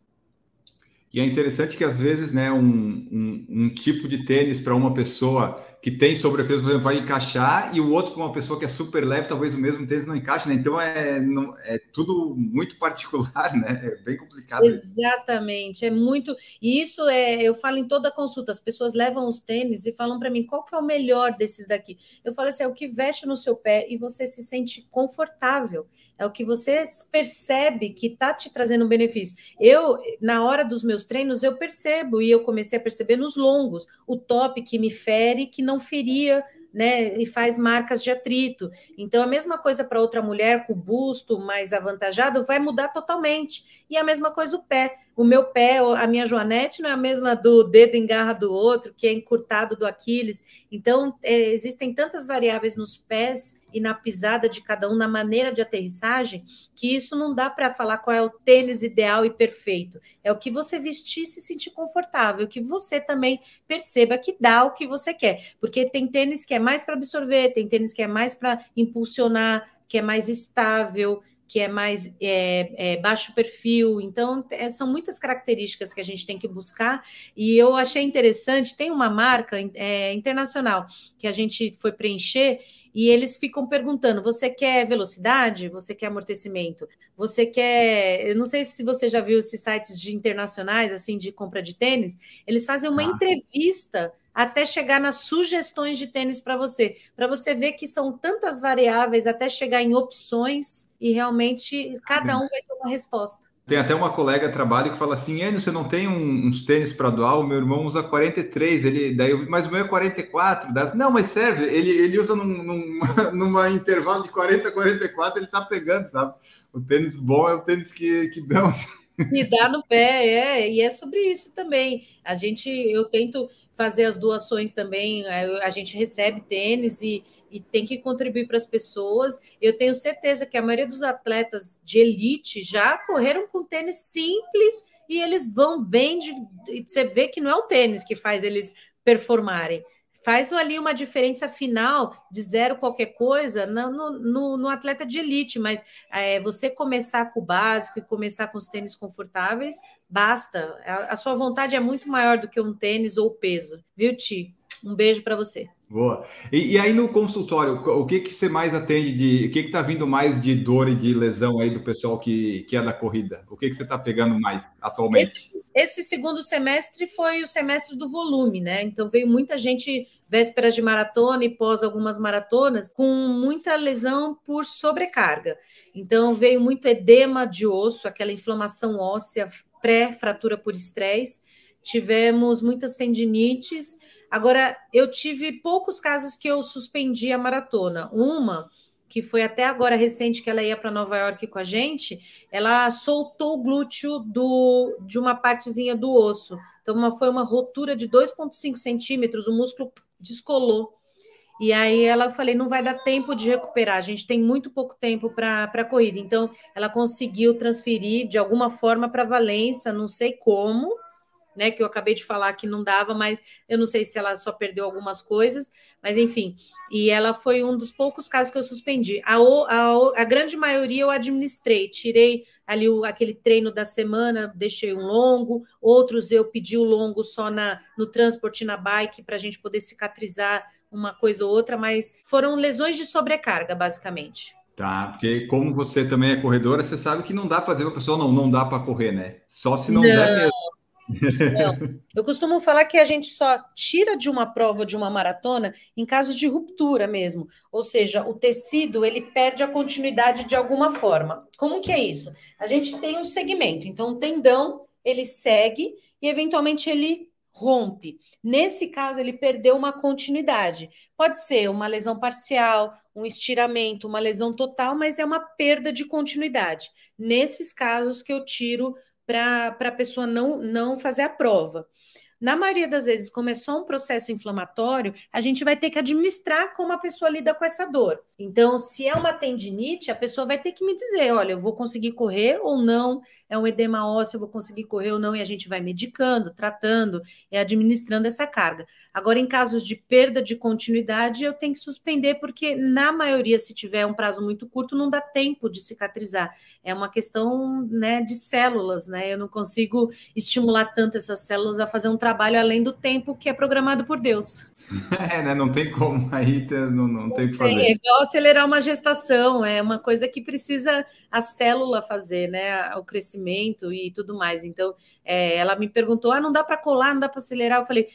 E é interessante que às vezes, né, um, um, um tipo de tênis para uma pessoa que tem sobrepeso, por exemplo, vai encaixar, e o outro para uma pessoa que é super leve, talvez o mesmo tênis não encaixe, né? Então é, não, é tudo muito particular, né? É bem complicado. Exatamente, é muito. E isso é, eu falo em toda consulta, as pessoas levam os tênis e falam para mim qual que é o melhor desses daqui. Eu falo assim, é o que veste no seu pé e você se sente confortável é o que você percebe que está te trazendo um benefício. Eu, na hora dos meus treinos, eu percebo, e eu comecei a perceber nos longos, o top que me fere, que não feria né, e faz marcas de atrito. Então, a mesma coisa para outra mulher com o busto mais avantajado vai mudar totalmente. E a mesma coisa o pé. O meu pé, a minha joanete não é a mesma do dedo em garra do outro, que é encurtado do Aquiles. Então, é, existem tantas variáveis nos pés e na pisada de cada um, na maneira de aterrissagem, que isso não dá para falar qual é o tênis ideal e perfeito. É o que você vestir e se sentir confortável, que você também perceba que dá o que você quer. Porque tem tênis que é mais para absorver, tem tênis que é mais para impulsionar, que é mais estável que é mais é, é, baixo perfil. Então, é, são muitas características que a gente tem que buscar. E eu achei interessante, tem uma marca é, internacional que a gente foi preencher e eles ficam perguntando: você quer velocidade? Você quer amortecimento? Você quer. Eu não sei se você já viu esses sites de internacionais, assim, de compra de tênis, eles fazem uma ah. entrevista até chegar nas sugestões de tênis para você, para você ver que são tantas variáveis até chegar em opções e realmente cada um vai ter uma resposta. Tem até uma colega de trabalho que fala assim: Enio, você não tem um, uns tênis para doar? O meu irmão usa 43, ele, daí, mas o meu é 44. Das, não, mas serve, ele, ele usa num, num numa intervalo de 40 a 44, ele tá pegando, sabe? O tênis bom é o tênis que, que dão. E dá no pé, é, e é sobre isso também. A gente, eu tento, fazer as doações também. É, a gente recebe tênis e, e tem que contribuir para as pessoas. Eu tenho certeza que a maioria dos atletas de elite já correram com tênis simples e eles vão bem. De, você vê que não é o tênis que faz eles performarem faz ali uma diferença final de zero qualquer coisa no, no, no atleta de elite, mas é, você começar com o básico e começar com os tênis confortáveis, basta. A, a sua vontade é muito maior do que um tênis ou peso, viu, Ti? Um beijo para você. Boa. E, e, aí no consultório, o que que você mais atende de, o que que tá vindo mais de dor e de lesão aí do pessoal que, que é da corrida? O que que você está pegando mais atualmente? Esse, esse, segundo semestre foi o semestre do volume, né? Então veio muita gente vésperas de maratona e pós algumas maratonas com muita lesão por sobrecarga. Então veio muito edema de osso, aquela inflamação óssea pré-fratura por estresse. Tivemos muitas tendinites, Agora, eu tive poucos casos que eu suspendi a maratona. Uma, que foi até agora recente, que ela ia para Nova York com a gente, ela soltou o glúteo do, de uma partezinha do osso. Então, uma, foi uma rotura de 2,5 centímetros, o músculo descolou. E aí ela eu falei, não vai dar tempo de recuperar, a gente tem muito pouco tempo para a corrida. Então, ela conseguiu transferir de alguma forma para Valência, não sei como, né? Que eu acabei de falar que não dava, mas eu não sei se ela só perdeu algumas coisas, mas enfim. E ela foi um dos poucos casos que eu suspendi. A, a, a grande maioria eu administrei, tirei ali o, aquele treino da semana, deixei um longo, outros eu pedi o longo só na, no transporte na bike para a gente poder cicatrizar uma coisa ou outra, mas foram lesões de sobrecarga, basicamente. Tá, porque como você também é corredora, você sabe que não dá para dizer para a pessoa, não, não dá para correr, né? Só se não, não der mesmo. Não. Eu costumo falar que a gente só tira de uma prova de uma maratona em casos de ruptura mesmo, ou seja, o tecido ele perde a continuidade de alguma forma. Como que é isso? A gente tem um segmento, então o tendão ele segue e eventualmente ele rompe. Nesse caso, ele perdeu uma continuidade. Pode ser uma lesão parcial, um estiramento, uma lesão total, mas é uma perda de continuidade. Nesses casos que eu tiro para a pessoa não, não fazer a prova. na maioria das vezes, como é só um processo inflamatório, a gente vai ter que administrar como a pessoa lida com essa dor. Então, se é uma tendinite, a pessoa vai ter que me dizer: olha, eu vou conseguir correr ou não, é um edema ósseo, eu vou conseguir correr ou não, e a gente vai medicando, tratando e administrando essa carga. Agora, em casos de perda de continuidade, eu tenho que suspender, porque na maioria, se tiver um prazo muito curto, não dá tempo de cicatrizar. É uma questão né, de células, né? Eu não consigo estimular tanto essas células a fazer um trabalho além do tempo que é programado por Deus. É, né? Não tem como aí, não, não tem o que fazer. É igual acelerar uma gestação, é uma coisa que precisa a célula fazer, né? O crescimento e tudo mais. Então, é, ela me perguntou: ah, não dá para colar, não dá para acelerar. Eu falei.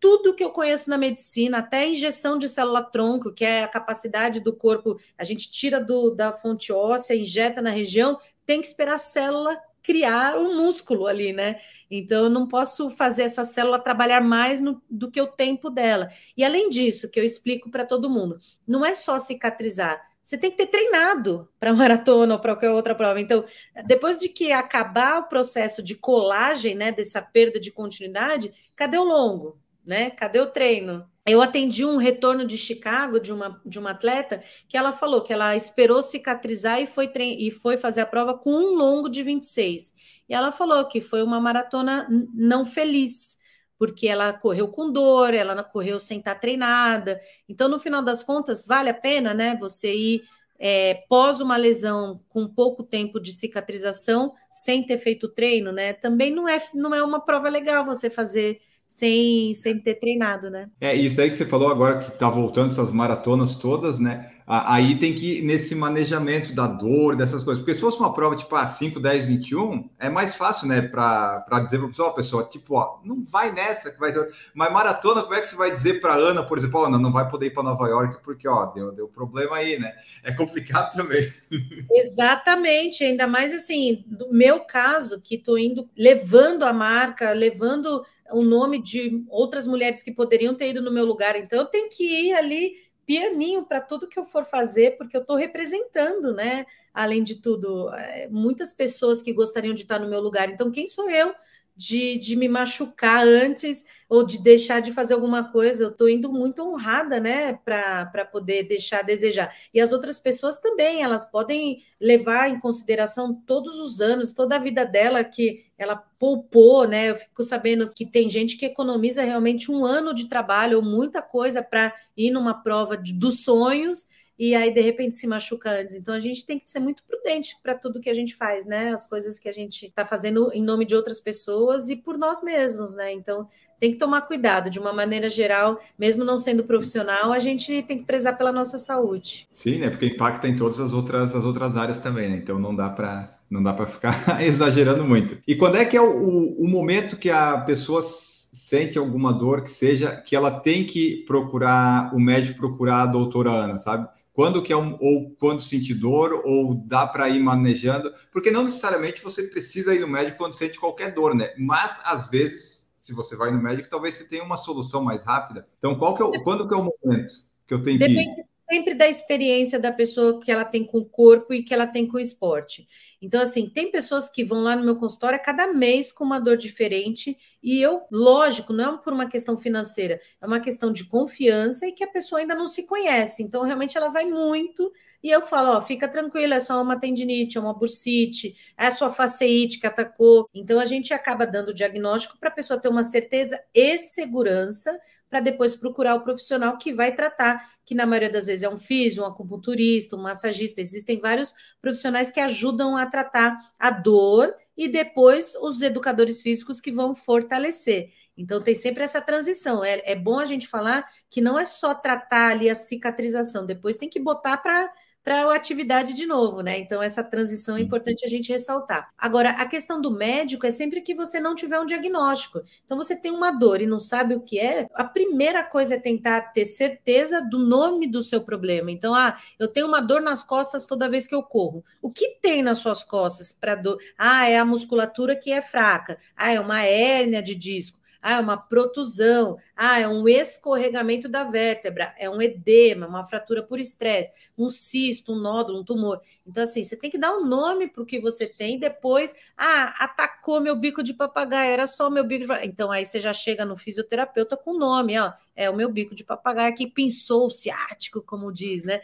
Tudo que eu conheço na medicina, até a injeção de célula-tronco, que é a capacidade do corpo, a gente tira do, da fonte óssea, injeta na região, tem que esperar a célula criar um músculo ali, né? Então eu não posso fazer essa célula trabalhar mais no, do que o tempo dela. E além disso, que eu explico para todo mundo, não é só cicatrizar. Você tem que ter treinado para maratona ou para qualquer outra prova. Então, depois de que acabar o processo de colagem, né, dessa perda de continuidade, cadê o longo, né? Cadê o treino? eu atendi um retorno de Chicago de uma, de uma atleta que ela falou que ela esperou cicatrizar e foi, e foi fazer a prova com um longo de 26. E ela falou que foi uma maratona não feliz, porque ela correu com dor, ela correu sem estar treinada. Então, no final das contas, vale a pena, né? Você ir é, pós uma lesão com pouco tempo de cicatrização, sem ter feito treino, né? Também não é, não é uma prova legal você fazer sem, sem ter treinado, né? É, isso aí que você falou agora que tá voltando essas maratonas todas, né? Aí tem que ir nesse manejamento da dor, dessas coisas. Porque se fosse uma prova tipo ah, 5, 10, 21, é mais fácil, né? Para dizer para pessoa, pessoa, tipo, ó, não vai nessa que vai ter. Mas maratona, como é que você vai dizer para Ana, por exemplo, Ana, não vai poder ir para Nova York porque, ó, deu, deu problema aí, né? É complicado também. Exatamente, ainda mais assim, no meu caso, que estou indo, levando a marca, levando o nome de outras mulheres que poderiam ter ido no meu lugar. Então, eu tenho que ir ali pianinho para tudo que eu for fazer, porque eu estou representando, né? Além de tudo, é, muitas pessoas que gostariam de estar no meu lugar. Então, quem sou eu de, de me machucar antes ou de deixar de fazer alguma coisa. Eu estou indo muito honrada, né, para poder deixar a desejar. E as outras pessoas também, elas podem levar em consideração todos os anos, toda a vida dela que ela poupou, né? Eu fico sabendo que tem gente que economiza realmente um ano de trabalho ou muita coisa para ir numa prova de, dos sonhos e aí de repente se machuca antes. Então a gente tem que ser muito prudente para tudo que a gente faz, né? As coisas que a gente está fazendo em nome de outras pessoas e por nós mesmos, né? Então tem que tomar cuidado de uma maneira geral, mesmo não sendo profissional, a gente tem que prezar pela nossa saúde. Sim, né? Porque impacta em todas as outras as outras áreas também, né? Então não dá para não dá para ficar exagerando muito. E quando é que é o, o momento que a pessoa sente alguma dor que seja que ela tem que procurar o médico procurar a doutora Ana, sabe? Quando que é um, ou quando sentir dor, ou dá para ir manejando, porque não necessariamente você precisa ir no médico quando sente qualquer dor, né? Mas às vezes, se você vai no médico, talvez você tenha uma solução mais rápida. Então, qual que é o, quando que é o momento que eu tenho que ir? Sempre da experiência da pessoa que ela tem com o corpo e que ela tem com o esporte. Então, assim, tem pessoas que vão lá no meu consultório cada mês com uma dor diferente, e eu, lógico, não é por uma questão financeira, é uma questão de confiança e que a pessoa ainda não se conhece. Então, realmente, ela vai muito, e eu falo: ó, fica tranquila, é só uma tendinite, é uma bursite, é a sua faceite que atacou. Então, a gente acaba dando o diagnóstico para a pessoa ter uma certeza e segurança para depois procurar o profissional que vai tratar, que na maioria das vezes é um físico, um acupunturista, um massagista. Existem vários profissionais que ajudam a tratar a dor e depois os educadores físicos que vão fortalecer. Então tem sempre essa transição. É, é bom a gente falar que não é só tratar ali a cicatrização, depois tem que botar para para a atividade de novo, né? Então, essa transição é importante a gente ressaltar. Agora, a questão do médico é sempre que você não tiver um diagnóstico. Então, você tem uma dor e não sabe o que é, a primeira coisa é tentar ter certeza do nome do seu problema. Então, ah, eu tenho uma dor nas costas toda vez que eu corro. O que tem nas suas costas para dor? Ah, é a musculatura que é fraca. Ah, é uma hérnia de disco. Ah, é uma protusão, ah, é um escorregamento da vértebra, é um edema, uma fratura por estresse, um cisto, um nódulo, um tumor. Então, assim, você tem que dar um nome para o que você tem, depois, ah, atacou meu bico de papagaio, era só meu bico de papagaio. Então, aí você já chega no fisioterapeuta com o nome, ó, é o meu bico de papagaio que pinçou o ciático, como diz, né?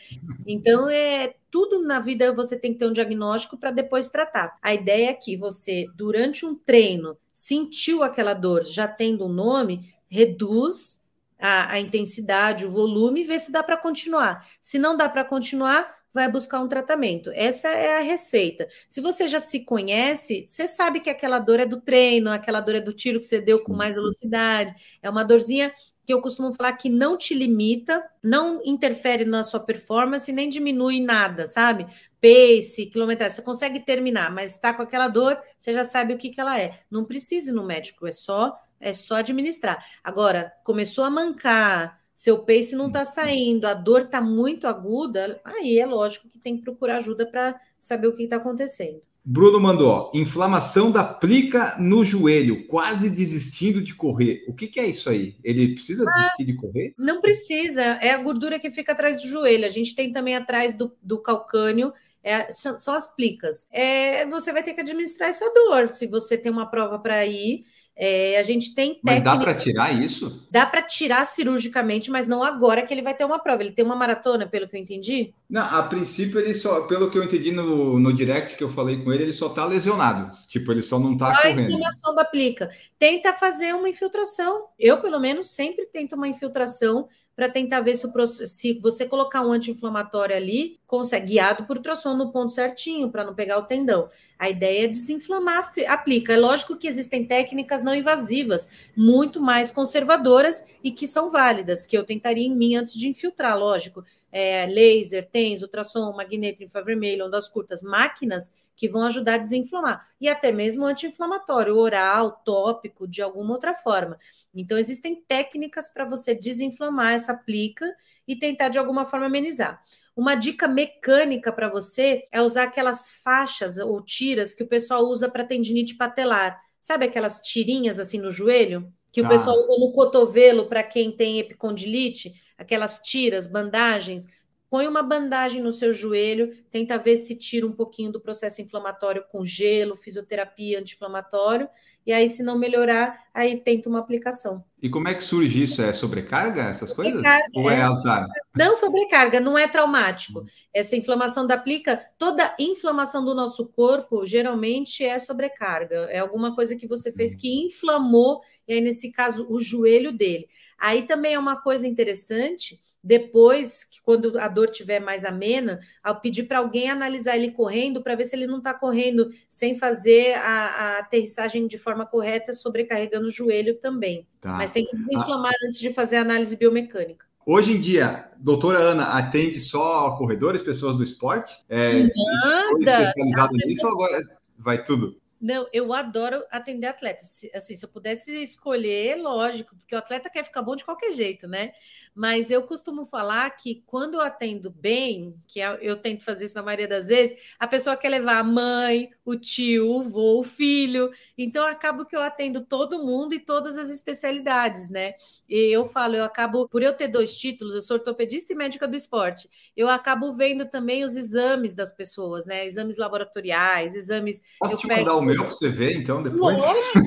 Então, é tudo na vida você tem que ter um diagnóstico para depois tratar. A ideia é que você, durante um treino, sentiu aquela dor, já tendo um nome, reduz a, a intensidade, o volume e vê se dá para continuar. Se não dá para continuar, vai buscar um tratamento. Essa é a receita. Se você já se conhece, você sabe que aquela dor é do treino, aquela dor é do tiro que você deu com mais velocidade, é uma dorzinha que eu costumo falar que não te limita, não interfere na sua performance, nem diminui nada, sabe? Pace, quilometragem, você consegue terminar, mas está com aquela dor, você já sabe o que, que ela é. Não precisa ir no médico, é só é só administrar. Agora, começou a mancar, seu pace não está saindo, a dor está muito aguda, aí é lógico que tem que procurar ajuda para saber o que está acontecendo. Bruno mandou, ó, inflamação da plica no joelho, quase desistindo de correr. O que, que é isso aí? Ele precisa ah, desistir de correr? Não precisa, é a gordura que fica atrás do joelho. A gente tem também atrás do, do calcâneo, é, são as plicas. É, você vai ter que administrar essa dor. Se você tem uma prova para ir, é, a gente tem técnica... Mas dá para tirar isso? Dá para tirar cirurgicamente, mas não agora que ele vai ter uma prova. Ele tem uma maratona, pelo que eu entendi? Não, a princípio ele só, pelo que eu entendi no, no direct que eu falei com ele, ele só tá lesionado. Tipo, ele só não tá a correndo. A inflamação da plica. Tenta fazer uma infiltração. Eu, pelo menos, sempre tento uma infiltração para tentar ver se, o, se você colocar um anti-inflamatório ali, consegue, guiado por ultrassom no ponto certinho, para não pegar o tendão. A ideia é desinflamar, aplica. É lógico que existem técnicas não invasivas, muito mais conservadoras e que são válidas, que eu tentaria em mim antes de infiltrar, lógico. É, laser, TENS, ultrassom, magneto, infravermelho, ondas curtas, máquinas que vão ajudar a desinflamar. E até mesmo anti-inflamatório, oral, tópico, de alguma outra forma. Então, existem técnicas para você desinflamar essa plica e tentar de alguma forma amenizar. Uma dica mecânica para você é usar aquelas faixas ou tiras que o pessoal usa para tendinite patelar. Sabe aquelas tirinhas assim no joelho? Que ah. o pessoal usa no cotovelo para quem tem epicondilite? Aquelas tiras, bandagens põe uma bandagem no seu joelho, tenta ver se tira um pouquinho do processo inflamatório com gelo, fisioterapia anti-inflamatório, e aí, se não melhorar, aí tenta uma aplicação. E como é que surge isso? É sobrecarga, essas coisas? Ou é, é azar? Não sobrecarga, não é traumático. Essa inflamação da plica, toda inflamação do nosso corpo, geralmente é sobrecarga. É alguma coisa que você fez que inflamou, e aí, nesse caso, o joelho dele. Aí também é uma coisa interessante depois, quando a dor tiver mais amena, ao pedir para alguém analisar ele correndo para ver se ele não está correndo sem fazer a, a, aterrissagem de forma correta, sobrecarregando o joelho também. Tá. Mas tem que desinflamar ah. antes de fazer a análise biomecânica. Hoje em dia, doutora Ana atende só corredores, pessoas do esporte? É, Nada! Especializada nisso ou agora vai tudo? Não, eu adoro atender atletas. Assim, se eu pudesse escolher, lógico, porque o atleta quer ficar bom de qualquer jeito, né? Mas eu costumo falar que quando eu atendo bem, que é, eu tento fazer isso na maioria das vezes, a pessoa quer levar a mãe, o tio, o vô, o filho. Então, acabo que eu atendo todo mundo e todas as especialidades, né? E eu falo, eu acabo, por eu ter dois títulos, eu sou ortopedista e médica do esporte, eu acabo vendo também os exames das pessoas, né? Exames laboratoriais, exames. Posso te mandar o meu para você ver, então, depois? Lógico,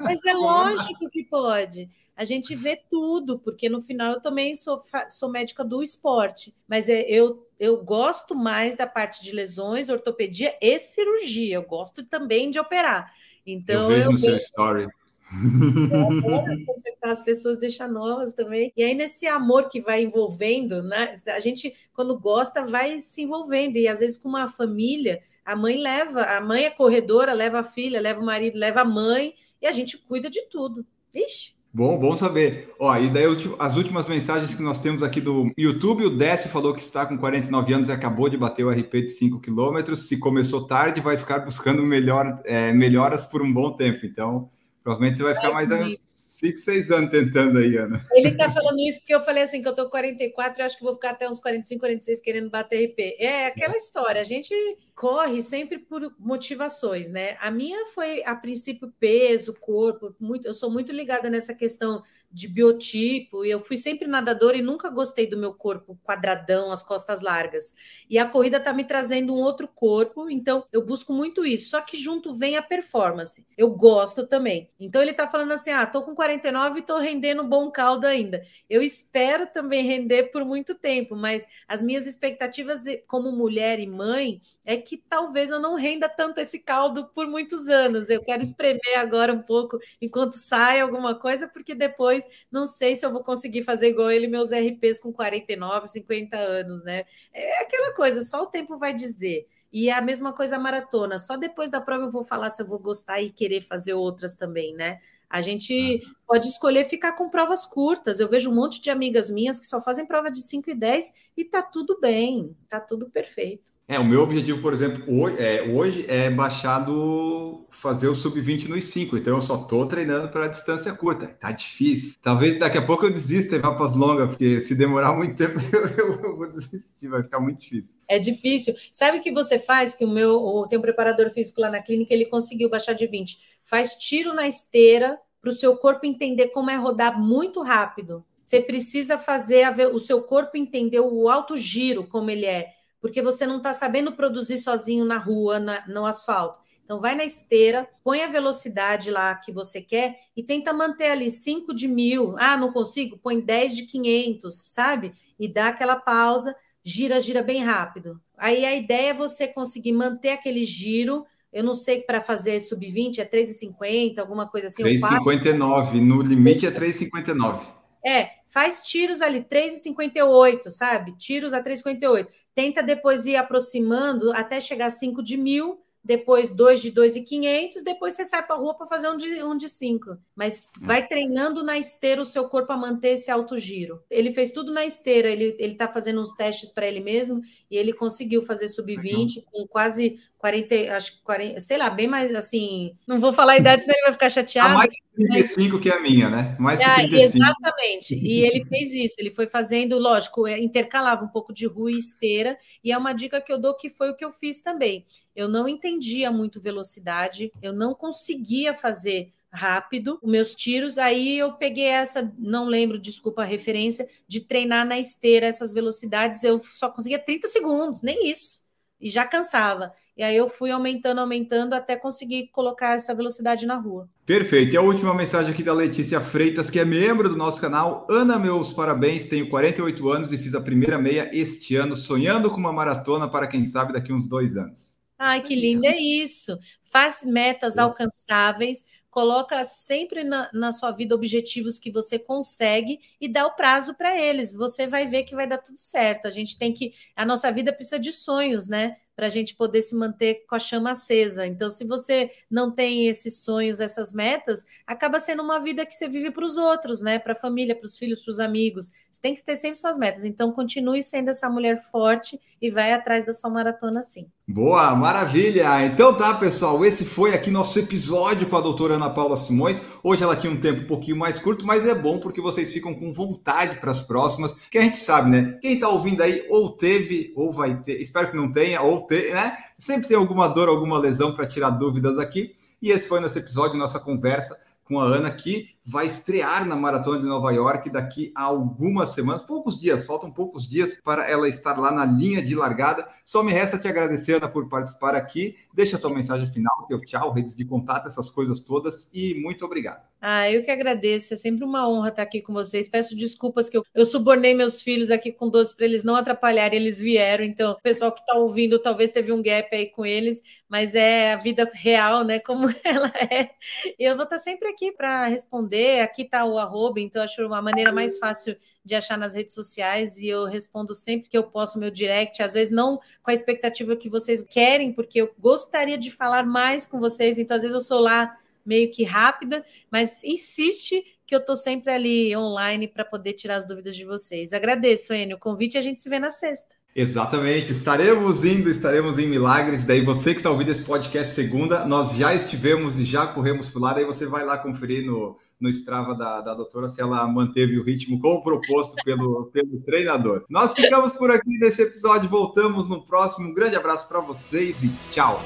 mas é lógico que pode a gente vê tudo, porque no final eu também sou, sou médica do esporte, mas é, eu, eu gosto mais da parte de lesões, ortopedia e cirurgia. Eu gosto também de operar. Então, eu vejo eu no seu story. consertar as pessoas, deixar novas também. E aí, nesse amor que vai envolvendo, né? A gente, quando gosta, vai se envolvendo. E às vezes, com uma família, a mãe leva, a mãe é corredora, leva a filha, leva o marido, leva a mãe, e a gente cuida de tudo. Vixe, Bom, bom saber. Ó, e daí as últimas mensagens que nós temos aqui do YouTube, o Décio falou que está com 49 anos e acabou de bater o RP de 5 km. Se começou tarde, vai ficar buscando melhor, é, melhoras por um bom tempo. Então, provavelmente você vai ficar mais uns 5, 6 anos tentando aí, Ana. Ele está falando isso porque eu falei assim, que eu com 44 e acho que vou ficar até uns 45, 46 querendo bater RP. É aquela história, a gente corre sempre por motivações, né? A minha foi, a princípio, peso, corpo, muito, eu sou muito ligada nessa questão de biotipo, e eu fui sempre nadadora e nunca gostei do meu corpo quadradão, as costas largas. E a corrida está me trazendo um outro corpo, então eu busco muito isso. Só que junto vem a performance. Eu gosto também. Então ele está falando assim: ah, tô com 49 e tô rendendo bom caldo ainda. Eu espero também render por muito tempo, mas as minhas expectativas como mulher e mãe é que talvez eu não renda tanto esse caldo por muitos anos. Eu quero espremer agora um pouco enquanto sai alguma coisa, porque depois depois não sei se eu vou conseguir fazer igual ele, meus RPs com 49, 50 anos, né? É aquela coisa, só o tempo vai dizer. E é a mesma coisa a maratona, só depois da prova eu vou falar se eu vou gostar e querer fazer outras também, né? A gente pode escolher ficar com provas curtas. Eu vejo um monte de amigas minhas que só fazem prova de 5 e 10 e tá tudo bem, tá tudo perfeito. É, o meu objetivo, por exemplo, hoje é, hoje é baixar do fazer o sub-20 nos 5, então eu só tô treinando para distância curta. Tá difícil. Talvez daqui a pouco eu desista e vá para as longas, porque se demorar muito tempo eu, eu, vou desistir, vai ficar muito difícil. É difícil. Sabe o que você faz? Que o meu tem um preparador físico lá na clínica, ele conseguiu baixar de 20. Faz tiro na esteira para o seu corpo entender como é rodar muito rápido. Você precisa fazer a, o seu corpo entender o alto giro, como ele é porque você não está sabendo produzir sozinho na rua, na, no asfalto. Então, vai na esteira, põe a velocidade lá que você quer e tenta manter ali 5 de mil. Ah, não consigo? Põe 10 de 500, sabe? E dá aquela pausa, gira, gira bem rápido. Aí a ideia é você conseguir manter aquele giro. Eu não sei para fazer sub-20 é 3,50, alguma coisa assim. 3,59. No limite é 3,59. É, faz tiros ali, 3,58, sabe? Tiros a 3,58 tenta depois ir aproximando até chegar a 5 de mil, depois 2 de 2,500, depois você sai para a rua para fazer um de, um de 5. Mas vai treinando na esteira o seu corpo a manter esse alto giro. Ele fez tudo na esteira, ele está fazendo uns testes para ele mesmo e ele conseguiu fazer sub-20 com quase 40, acho que 40, sei lá, bem mais assim. Não vou falar a idade, senão ele vai ficar chateado. A mais de 35 mas... que a minha, né? Mais que 35. Ah, exatamente. E ele fez isso, ele foi fazendo, lógico, é, intercalava um pouco de rua e esteira, e é uma dica que eu dou que foi o que eu fiz também. Eu não entendia muito velocidade, eu não conseguia fazer rápido os meus tiros. Aí eu peguei essa, não lembro, desculpa a referência, de treinar na esteira essas velocidades. Eu só conseguia 30 segundos, nem isso. E já cansava. E aí eu fui aumentando, aumentando até conseguir colocar essa velocidade na rua. Perfeito. E a última mensagem aqui da Letícia Freitas, que é membro do nosso canal. Ana, meus parabéns. Tenho 48 anos e fiz a primeira meia este ano, sonhando com uma maratona para quem sabe daqui uns dois anos. Ai, que lindo é isso. Faz metas alcançáveis, coloca sempre na, na, sua vida objetivos que você consegue e dá o prazo para eles. Você vai ver que vai dar tudo certo. A gente tem que. A nossa vida precisa de sonhos, né? Para a gente poder se manter com a chama acesa. Então, se você não tem esses sonhos, essas metas, acaba sendo uma vida que você vive para os outros, né? Para a família, para os filhos, para os amigos. Você tem que ter sempre suas metas. Então, continue sendo essa mulher forte e vai atrás da sua maratona sim. Boa, maravilha! Então tá, pessoal, esse foi aqui nosso episódio com a doutora Ana Paula Simões. Hoje ela tinha um tempo um pouquinho mais curto, mas é bom porque vocês ficam com vontade para as próximas, que a gente sabe, né? Quem tá ouvindo aí ou teve ou vai ter, espero que não tenha, ou ter, né? Sempre tem alguma dor, alguma lesão para tirar dúvidas aqui. E esse foi nosso episódio, nossa conversa com a Ana, que vai estrear na Maratona de Nova York daqui a algumas semanas, poucos dias, faltam poucos dias para ela estar lá na linha de largada. Só me resta te agradecer, Ana, por participar aqui. Deixa a tua mensagem final, teu tchau, redes de contato, essas coisas todas e muito obrigado. Ah, eu que agradeço, é sempre uma honra estar aqui com vocês. Peço desculpas que eu, eu subornei meus filhos aqui com doce para eles não atrapalharem, eles vieram, então o pessoal que está ouvindo talvez teve um gap aí com eles, mas é a vida real, né, como ela é. E eu vou estar sempre aqui para responder responder. Aqui está o arroba, então acho uma maneira mais fácil de achar nas redes sociais e eu respondo sempre que eu posso meu direct, às vezes não com a expectativa que vocês querem, porque eu gostaria de falar mais com vocês, então às vezes eu sou lá meio que rápida, mas insiste que eu estou sempre ali online para poder tirar as dúvidas de vocês. Agradeço, Enio, o convite e a gente se vê na sexta. Exatamente, estaremos indo, estaremos em Milagres. Daí você que está ouvindo esse podcast segunda, nós já estivemos e já corremos por lá. Daí você vai lá conferir no, no Strava da, da doutora se ela manteve o ritmo como proposto pelo, pelo treinador. Nós ficamos por aqui nesse episódio, voltamos no próximo. Um grande abraço para vocês e tchau!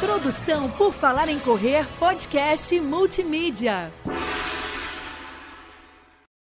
Produção por Falar em Correr, podcast multimídia.